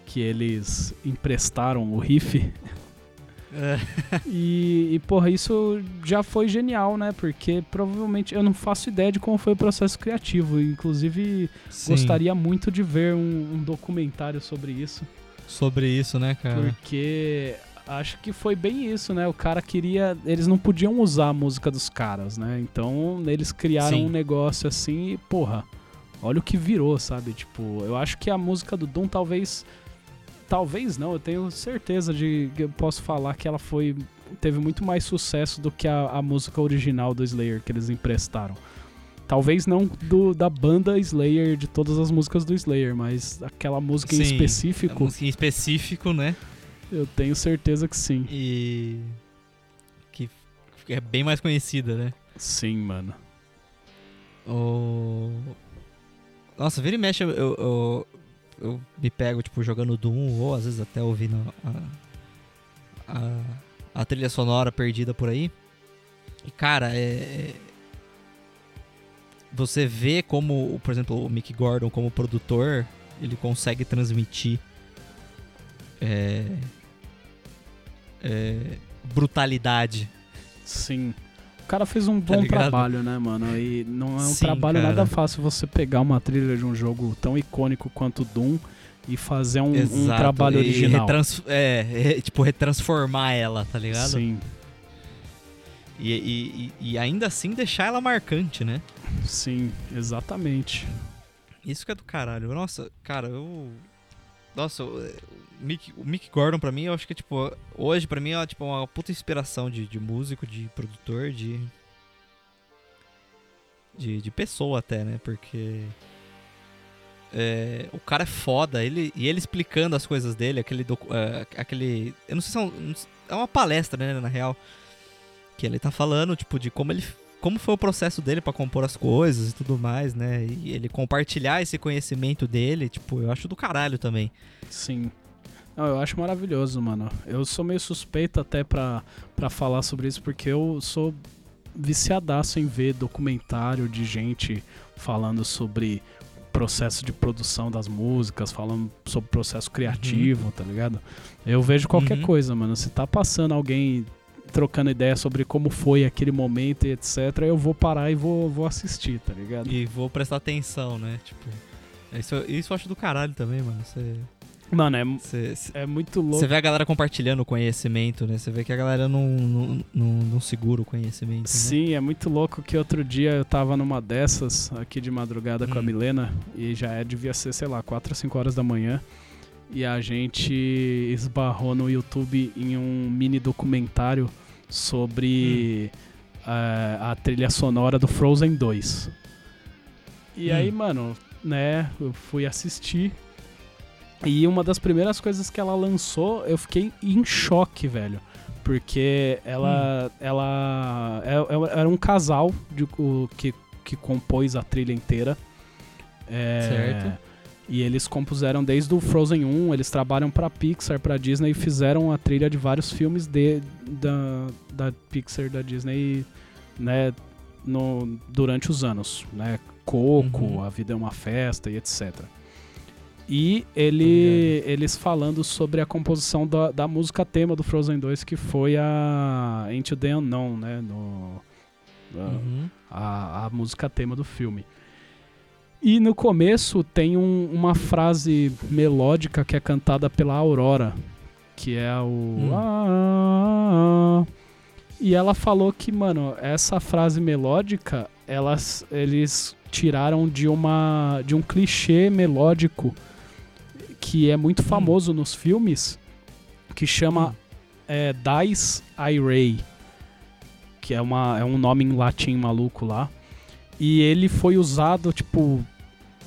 que eles emprestaram o riff. E, e, porra, isso já foi genial, né? Porque provavelmente eu não faço ideia de como foi o processo criativo. Inclusive, Sim. gostaria muito de ver um, um documentário sobre isso. Sobre isso, né, cara? Porque acho que foi bem isso, né? O cara queria. Eles não podiam usar a música dos caras, né? Então eles criaram Sim. um negócio assim e, porra, olha o que virou, sabe? Tipo, eu acho que a música do Doom talvez. Talvez não, eu tenho certeza de que eu posso falar que ela foi. Teve muito mais sucesso do que a, a música original do Slayer que eles emprestaram. Talvez não do, da banda Slayer, de todas as músicas do Slayer, mas aquela música em Sim, específico, A música em específico, né? eu tenho certeza que sim. E. Que é bem mais conhecida, né? Sim, mano. O... Nossa, vira e mexe, eu, eu, eu, me pego, tipo, jogando Doom, ou às vezes até ouvindo a, a, a trilha sonora perdida por aí. E, cara, é... é- Você vê como, por exemplo, o Mick Gordon, como produtor, ele consegue transmitir é, é, brutalidade. Sim. O cara fez um Tá bom ligado? trabalho, né, mano? E não é um Sim, trabalho cara. nada fácil você pegar uma trilha de um jogo tão icônico quanto o Doom e fazer um, um trabalho e original. retrans- é, re- tipo, retransformar ela, tá ligado? Sim, E, e, e- e ainda assim deixar ela marcante, né? sim, exatamente. Isso que é do caralho. Nossa, cara, eu. Nossa, o Mick, Gordon pra mim, eu acho que, tipo, hoje pra mim é tipo, uma puta inspiração de, de músico, de produtor, de. De, de pessoa até, né? Porque. é, o cara é foda, ele, e ele explicando as coisas dele, aquele. é, aquele eu não sei se é, um- é uma palestra, né, na real. Que ele tá falando, tipo, de como ele. Como foi o processo dele pra compor as coisas e tudo mais, né? E ele compartilhar esse conhecimento dele, tipo, eu acho do caralho também. Sim. Não, eu acho maravilhoso, mano. Eu sou meio suspeito até pra, pra falar sobre isso, porque eu sou viciadaço em ver documentário de gente falando sobre processo de produção das músicas, falando sobre processo criativo, tá ligado? Eu vejo qualquer Uhum. coisa, mano. Se tá passando alguém trocando ideia sobre como foi aquele momento e etc, eu vou parar e vou, vou assistir, tá ligado? E vou prestar atenção, né? Tipo. Isso, isso eu acho do caralho também, mano. Você. Mano, é, é muito louco. você vê a galera compartilhando o conhecimento, né? Você vê que a galera não, não, não, não segura o conhecimento. Né? Sim, é muito louco que outro dia eu tava numa dessas aqui de madrugada com a Hum. Milena e já é, devia ser, sei lá, 4 ou 5 horas da manhã. E a gente esbarrou no YouTube em um mini documentário sobre eh, a trilha sonora do Frozen 2. E Hum. aí, mano, né, eu fui assistir. E uma das primeiras coisas que ela lançou, eu fiquei em choque, velho. Porque ela. ela é- é- era um casal de, o, que, que compôs a trilha inteira. É, Certo. E eles compuseram desde o Frozen 1, eles trabalham pra Pixar, pra Disney e fizeram a trilha de vários filmes de, da, da Pixar, da Disney, né, no, durante os anos, né? Coco, Uhum. A Vida é uma Festa e etc. E ele, eles falando sobre a composição da, da música tema do Frozen 2, que foi a Into the Unknown, né? No, a- Uhum. a, a música tema do filme. E no começo tem um- uma frase melódica que é cantada pela Aurora, que é o. Hum. "Ah", e ela falou que, mano, essa frase melódica, elas, eles tiraram de uma de um clichê melódico que é muito famoso nos filmes, que chama Hum. é, Dies Irae, que é, uma, é um nome em latim maluco lá. E ele foi usado, tipo,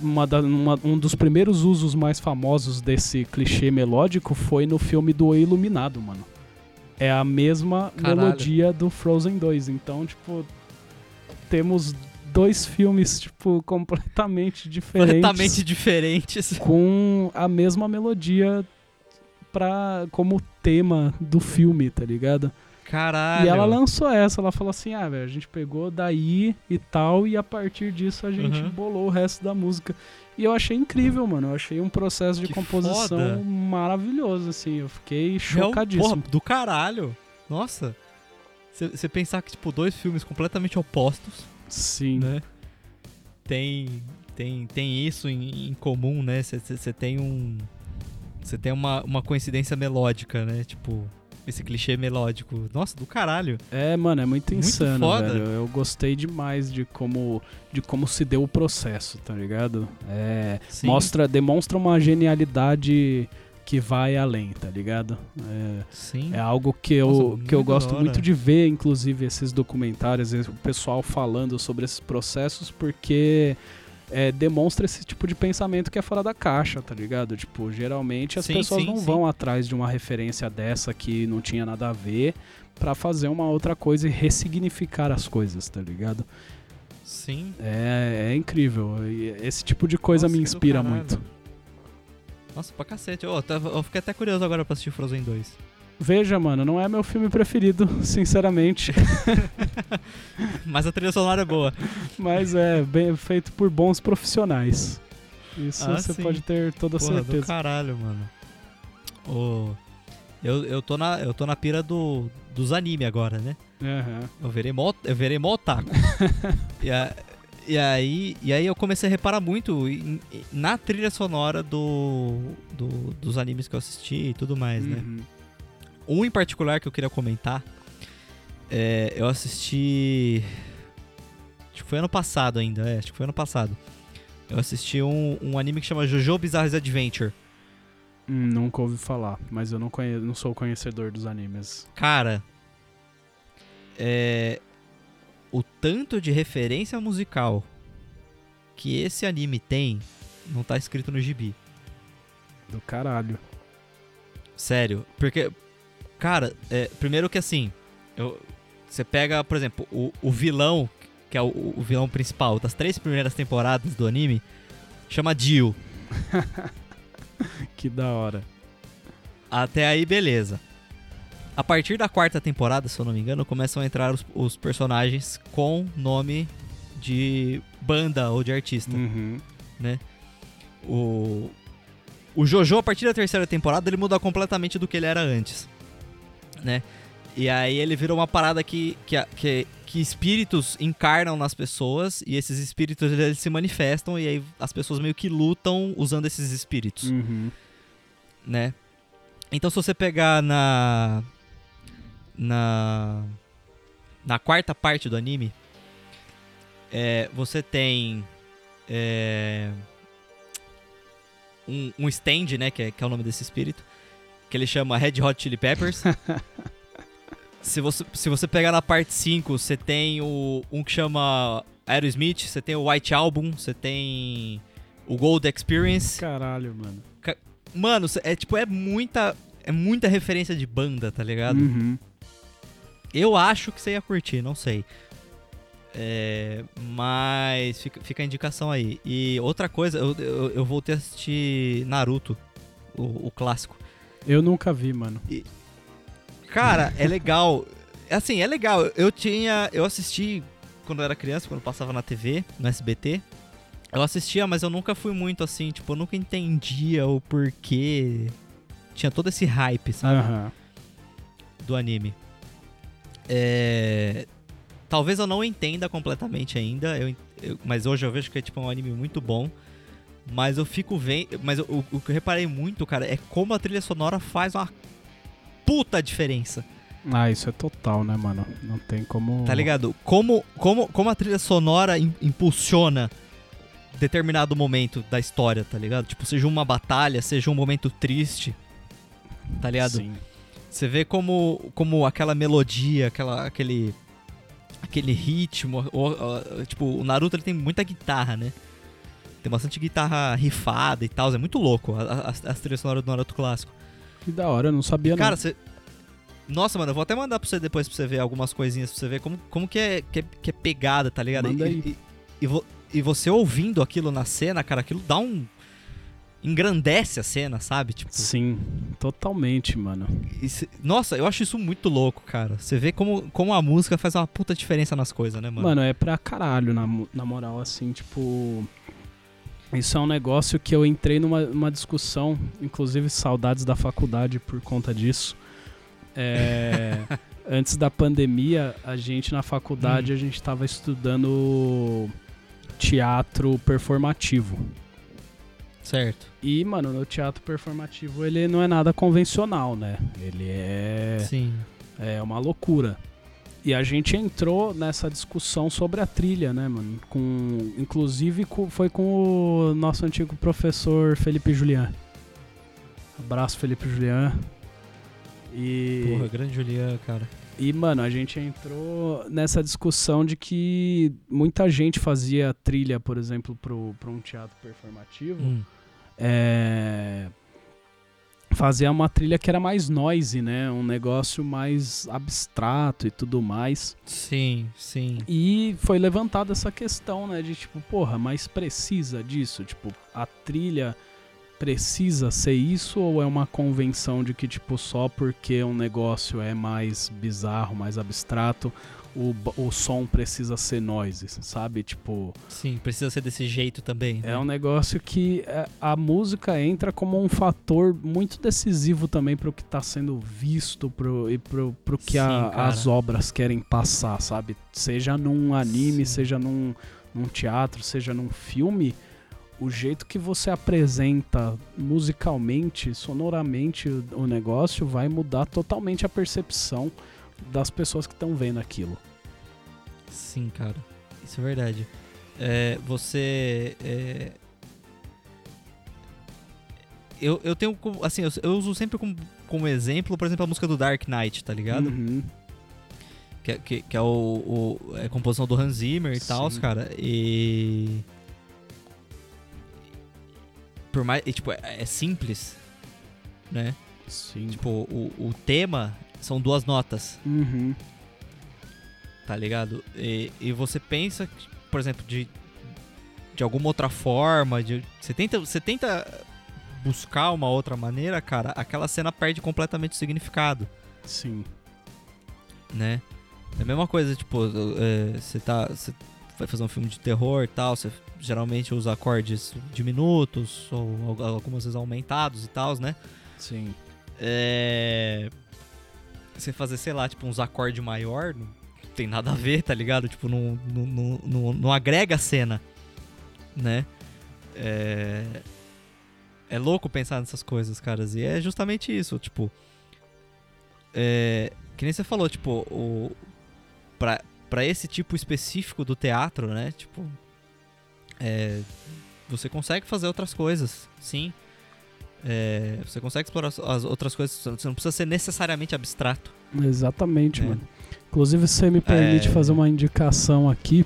uma da- uma- um dos primeiros usos mais famosos desse clichê melódico foi no filme do Iluminado, mano. É a mesma Caralho. melodia do Frozen 2. Então, tipo, temos dois filmes, tipo, completamente diferentes Completamente diferentes. com a mesma melodia pra, como tema do filme, tá ligado? Caralho. E ela lançou essa, ela falou assim: ah, velho, a gente pegou daí e tal, e a partir disso a gente Uhum. bolou o resto da música. E eu achei incrível, mano. Eu achei um processo de Que composição foda. maravilhoso, assim. Eu fiquei chocadíssimo. Porra, do caralho. Nossa. Você pensar que, tipo, dois filmes completamente opostos, Sim. né? Tem, tem, tem isso em, em comum, né? Você tem um... Você tem uma, uma coincidência melódica, né? Tipo, esse clichê melódico. Nossa, do caralho. É, mano, é muito Muito insano, foda. velho. Eu gostei demais de como, de como se deu o processo, tá ligado? É, mostra, demonstra uma genialidade que vai além, tá ligado? É, Sim. É algo que eu, Nossa, que eu gosto muito de ver, inclusive, esses documentários, o pessoal falando sobre esses processos, porque é, demonstra esse tipo de pensamento que é fora da caixa, tá ligado? Tipo, geralmente as Sim, pessoas sim, não sim. vão atrás de uma referência dessa que não tinha nada a ver pra fazer uma outra coisa e ressignificar as coisas, tá ligado? Sim. É, é incrível. Esse tipo de coisa Nossa, me inspira muito. Nossa, pra cacete. Ô, tava- eu fiquei até curioso agora pra assistir Frozen 2. Veja, mano, não é meu filme preferido, sinceramente. Mas a trilha sonora é boa. Mas é bem feito por bons profissionais. Isso Ah, você sim. pode ter toda Porra, do certeza. caralho, mano. Ô, eu, eu, tô na, eu tô na pira do, dos anime agora, né? Aham. Eu verei mó, eu verei mó otaku. e, a- E aí, e aí eu comecei a reparar muito em- na trilha sonora do, do- dos animes que eu assisti e tudo mais, né? Um em particular que eu queria comentar, é, eu assisti. Acho que foi ano passado ainda, é, acho que foi ano passado. Eu assisti um, um anime que chama Jojo Bizarre Adventure. Hum, nunca ouvi falar, mas eu não, conhe... não sou conhecedor dos animes. Cara, é, o tanto de referência musical que esse anime tem não tá escrito no gibi. Do caralho. Sério. Porque, cara, é, primeiro que assim, eu- você pega, por exemplo, o, o vilão, que é o, o vilão principal das três primeiras temporadas do anime, chama Dio. Que da hora. Até aí, beleza. A partir da quarta temporada, se eu não me engano, começam a entrar os, os personagens com nome de banda ou de artista. Uhum. O, o Jojo, a partir da terceira temporada, ele muda completamente do que ele era antes, né? E aí ele virou uma parada que, que, que, que espíritos encarnam nas pessoas e esses espíritos eles se manifestam e aí as pessoas meio que lutam usando esses espíritos, Uhum. né? Então se você pegar na na na quarta parte do anime, é, você tem é, um, um stand, né, que é, que é o nome desse espírito, que ele chama Red Hot Chili Peppers. se, você, se você pegar na parte 5, você tem o, um que chama Aerosmith, você tem o White Album, você tem o Gold Experience. Caralho, mano. Mano, cê- é tipo, é muita, é muita referência de banda, tá ligado? Uhum. Eu acho que você ia curtir, não sei. É, mas fica, fica a indicação aí. E outra coisa, eu, eu, eu voltei a assistir Naruto, o, o clássico. Eu nunca vi, mano. Cara, é legal. Assim, é legal. Eu tinha. Eu assisti quando eu era criança, quando passava na TV, no SBT. Eu assistia, mas eu nunca fui muito assim, tipo, eu nunca entendia o porquê. Tinha todo esse hype, sabe? Aham. do anime. É, Talvez eu não entenda completamente ainda, eu eu- mas hoje eu vejo que é tipo um anime muito bom. Mas eu fico vendo. Mas eu- o, o que eu reparei muito, cara, é como a trilha sonora faz uma puta diferença. Ah, isso é total, né, mano? Não tem como. Tá ligado? Como, como, como a trilha sonora im- impulsiona determinado momento da história, tá ligado? Tipo, seja uma batalha, seja um momento triste. Tá ligado? Sim. Você vê como, como aquela melodia, aquela, aquele, aquele ritmo. o- o- tipo, o Naruto ele tem muita guitarra, né? Tem bastante guitarra rifada e tal. É muito louco as, as trilhas sonoras do Naruto clássico. Que da hora, eu não sabia Cara, não. você. Nossa, mano, eu vou até mandar pra você depois pra você ver algumas coisinhas pra você ver como, como que, é, que, é, que é pegada, tá ligado? Manda e, aí. E, e vo- e você ouvindo aquilo na cena, cara, aquilo dá um. Engrandece a cena, sabe? Tipo, Sim, totalmente, mano. Nossa, eu acho isso muito louco, cara. Você vê como, como a música faz uma puta diferença nas coisas, né, mano? Mano, é pra caralho, na, na moral, assim, tipo. Isso é um negócio que eu entrei numa, discussão, inclusive saudades da faculdade por conta disso. É, antes da pandemia, a gente na faculdade, a gente tava estudando teatro performativo. Certo. E, mano, no teatro performativo ele não é nada convencional, né? Ele é Sim. é uma loucura. E a gente entrou nessa discussão sobre a trilha, né, mano? Com, inclusive co- foi com o nosso antigo professor Felipe Julian. Abraço, Felipe Julian. E, Porra, grande Julian, cara. e, mano, a gente entrou nessa discussão de que muita gente fazia trilha, por exemplo, pro, pra um teatro performativo Hum. é, fazia uma trilha que era mais noise, né? Um negócio mais abstrato e tudo mais. Sim, sim. E foi levantada essa questão, né? De tipo, porra, mas precisa disso? Tipo, a trilha precisa ser isso ou é uma convenção de que, tipo, só porque um negócio é mais bizarro, mais abstrato, o, o som precisa ser noise, sabe? Tipo. Sim, precisa ser desse jeito também. É né? um negócio que é, a música entra como um fator muito decisivo também pro que tá sendo visto pro, e pro, pro que Sim, a- as obras querem passar, sabe? Seja num anime, Sim. seja num, num teatro, seja num filme, o jeito que você apresenta musicalmente, sonoramente o, o negócio vai mudar totalmente a percepção das pessoas que estão vendo aquilo. Sim, cara. Isso é verdade. É, você. É... Eu, eu tenho. Assim, eu, eu uso sempre como, como exemplo, por exemplo, a música do Dark Knight, tá ligado? Uhum. Que, é- que, que é o, o- é a composição do Hans Zimmer e tal, cara. E. Por mais. e, tipo, é, é simples, né? Sim. Tipo, o, o tema são duas notas. Uhum. tá ligado? E, e você pensa, por exemplo, de, de alguma outra forma, de, você, tenta, você tenta buscar uma outra maneira, cara, aquela cena perde completamente o significado, Sim. né? É a mesma coisa, tipo, é, você tá. Você vai fazer um filme de terror e tal, você geralmente usa acordes diminutos, ou al- algumas vezes aumentados e tal, né? Sim. É. Você fazer, sei lá, tipo, uns acordes maior, não tem nada a ver, tá ligado? Tipo, não, não, não, não, agrega a cena, né? É. É louco pensar nessas coisas, caras. E é justamente isso, tipo. É. Que nem você falou, tipo, o. Pra, pra esse tipo específico do teatro, né? Tipo. É. Você consegue fazer outras coisas, sim. É, você consegue explorar as- as outras coisas, você não precisa ser necessariamente abstrato. Exatamente, É. mano. Inclusive, você me permite É. fazer uma indicação aqui.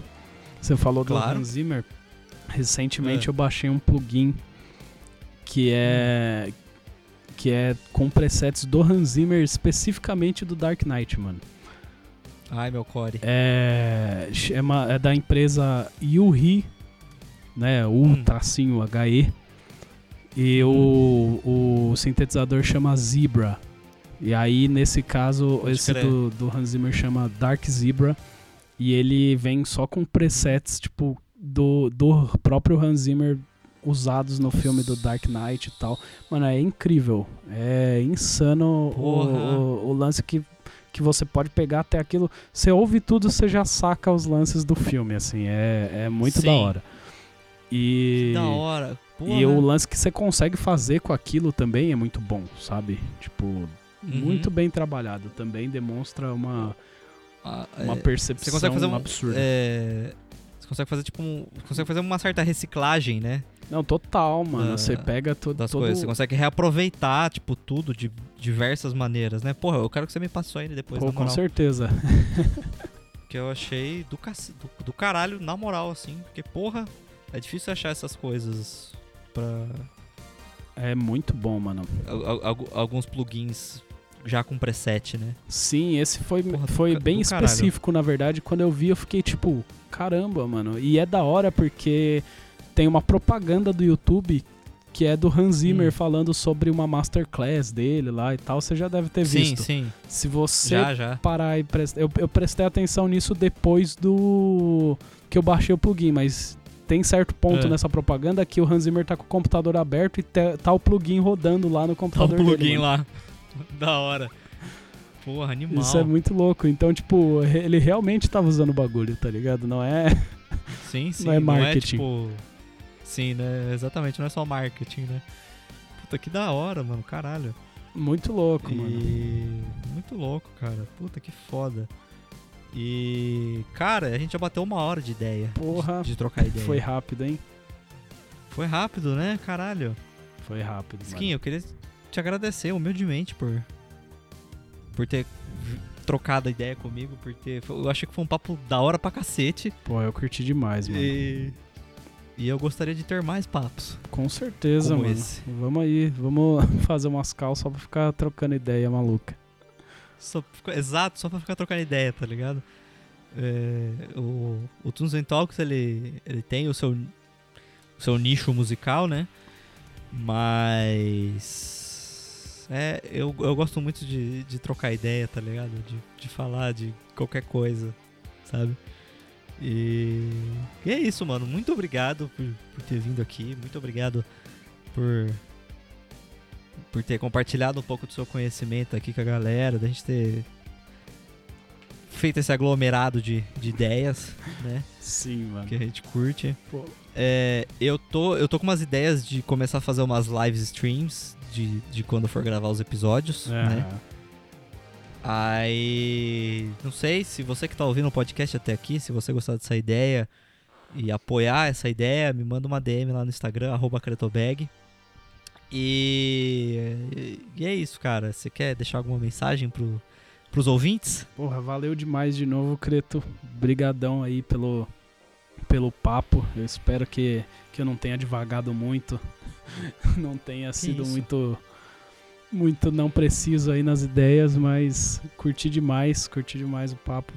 Você falou Claro. do Hans Zimmer. Recentemente É. eu baixei um plugin que é que é com presets do Hans Zimmer especificamente do Dark Knight, mano. Ai, meu core. É, chama, é da empresa Yuhi, né? U Hum. tracinho HE. E o, o sintetizador chama Zebra. E aí, nesse caso, Pode esse crer. do, do Hans Zimmer chama Dark Zebra. E ele vem só com presets, tipo, do, do próprio Hans Zimmer usados no filme do Dark Knight e tal. Mano, é incrível. É insano o, o, o lance que, que você pode pegar até aquilo. Você ouve tudo, você já saca os lances do filme, assim. É, é muito Sim. da hora. E, Que da hora. Porra. e o lance que você consegue fazer com aquilo também é muito bom, sabe? Tipo, Uhum. muito bem trabalhado. Também demonstra uma, Ah, uma é, percepção Você consegue fazer um absurda. é, você consegue fazer tipo um, consegue fazer uma certa reciclagem, né, Não, total, mano. Da- Você pega to, das todo... coisas. Você consegue reaproveitar tipo tudo de diversas maneiras, né? Porra, eu quero que você me passe aí depois, Pô, com certeza. Que eu achei do, do, do caralho, na moral, assim. Porque, porra, é difícil achar essas coisas pra. É muito bom, mano. al- al- algu- alguns plugins já com preset, né? Sim, esse foi, Porra, foi bem do caralho. específico, na verdade. Quando eu vi, eu fiquei tipo, caramba, mano. E é da hora porque tem uma propaganda do YouTube que é do Hans Zimmer Hum. falando sobre uma masterclass dele lá e tal. Você já deve ter sim, visto. sim. Se você Já, já. parar e prestar. Eu, eu prestei atenção nisso depois do. que eu baixei o plugin, mas tem certo ponto É. nessa propaganda que o Hans Zimmer tá com o computador aberto e tá o plugin rodando lá no Tá computador dele. plugin mano. lá. da hora. Porra, animal. Isso é muito louco. Então, tipo, ele realmente tava usando o bagulho, tá ligado? Não é. Sim, sim. Não é marketing. tipo... Sim, né? Exatamente, não é só marketing, né? Puta, que da hora, mano. Caralho. Muito louco, mano. E... Muito louco, cara. Puta, que foda. E... Cara, a gente já bateu uma hora de ideia. Porra. De, de trocar ideia. Foi rápido, hein? Foi rápido, né? Caralho. Foi rápido, Skin, mano. eu queria te agradecer humildemente por... Por ter trocado a ideia comigo, por ter... Eu achei que foi um papo da hora pra cacete. Pô, eu curti demais, mano. E... E eu gostaria de ter mais papos. Com certeza, mano. esse. Vamos aí, vamos fazer umas calças só pra ficar trocando ideia maluca. Só pra exato, só pra ficar trocando ideia, tá ligado? É, o, o Tunes and Talks, ele, ele tem o seu, o seu nicho musical, né? Mas... É, eu, eu gosto muito de, de trocar ideia, tá ligado? De, de falar de qualquer coisa, sabe? E, e é isso, mano. Muito obrigado por, por ter vindo aqui. Muito obrigado por por ter compartilhado um pouco do seu conhecimento aqui com a galera, da gente ter feito esse aglomerado de, de ideias, né? Sim, mano. Que a gente curte. Pô. É, eu, tô, eu tô com umas ideias de começar a fazer umas live streams de, de quando for gravar os episódios, É. né? Aí. Não sei se você que tá ouvindo o podcast até aqui, se você gostar dessa ideia e apoiar essa ideia, me manda uma DM lá no Instagram, arroba Cretobag. E, e é isso, cara. Você quer deixar alguma mensagem pro, pros ouvintes? Porra, valeu demais de novo, Creto. Brigadão aí pelo, pelo papo. Eu espero que, que eu não tenha devagado muito. não tenha sido isso. muito muito não preciso aí nas ideias, mas curti demais, curti demais o papo.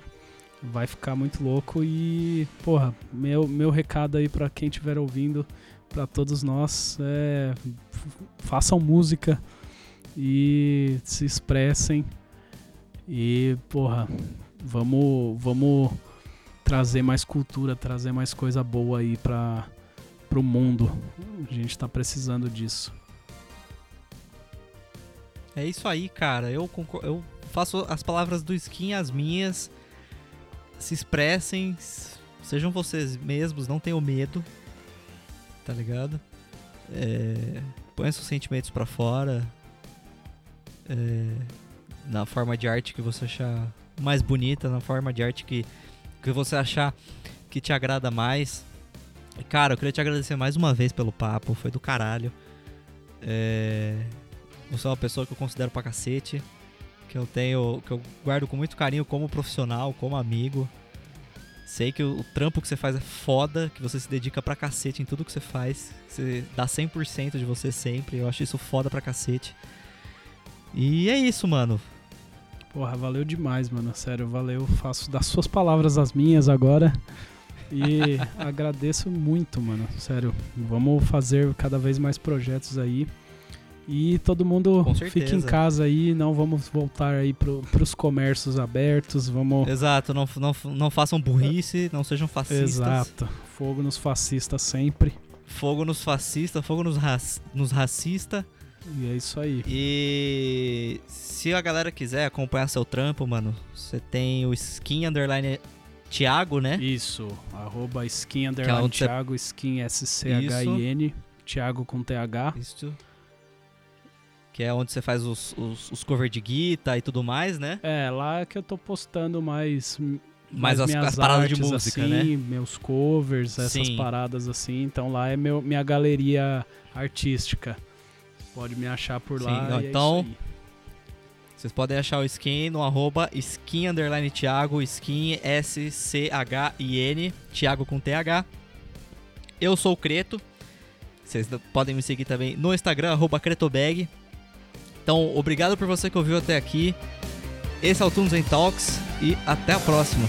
Vai ficar muito louco e, porra, meu, meu recado aí pra quem estiver ouvindo, pra todos nós, é façam música e se expressem e, porra, vamos, vamos trazer mais cultura, trazer mais coisa boa aí para pro mundo. A gente tá precisando disso. É isso aí, cara. Eu, eu faço as palavras do Skin as minhas. Se expressem, sejam vocês mesmos, não tenham medo. Tá ligado? É, Põe seus sentimentos pra fora. é, na forma de arte que você achar mais bonita, na forma de arte que, que você achar que te agrada mais. Cara, eu queria te agradecer mais uma vez pelo papo, foi do caralho. É, você é uma pessoa que eu considero pra cacete. Que eu tenho. Que eu guardo com muito carinho como profissional, como amigo. Sei que o, o trampo que você faz é foda, que você se dedica pra cacete em tudo que você faz. que Você dá 100% de você sempre. Eu acho isso foda pra cacete. E é isso, mano. Porra, valeu demais, mano. Sério, valeu. Faço das suas palavras as minhas agora. E agradeço muito, mano. Sério. Vamos fazer cada vez mais projetos aí. E todo mundo fique em casa aí. Não vamos voltar aí pro, pros comércios abertos. Vamos. Exato, não, não, não façam burrice, não sejam fascistas. Exato. Fogo nos fascistas sempre. Fogo nos fascistas, fogo nos, raci nos racistas. E é isso aí. E se a galera quiser acompanhar seu trampo, mano, você tem o skin underline Thiago, né? Isso. Arroba skin é underline você- Thiago, skin S-C-H-I-N. Thiago com T-H. Isso. Que é onde você faz os, os, os cover de guitarra e tudo mais, né? É, lá que eu tô postando mais. Mais as- minhas as paradas de artes, música, assim, Meus covers, essas Sim. paradas assim. Então lá é meu, minha galeria artística. Pode me achar por lá. Sim, e é então- aí. Vocês podem achar o skin no arroba skin underline Thiago, skin S-C-H-I-N, Thiago com T-H. Eu sou o Creto. Vocês podem me seguir também no Instagram, arroba Cretobag. Então, obrigado por você que ouviu até aqui. Esse é o Tunes Talks e até a próxima.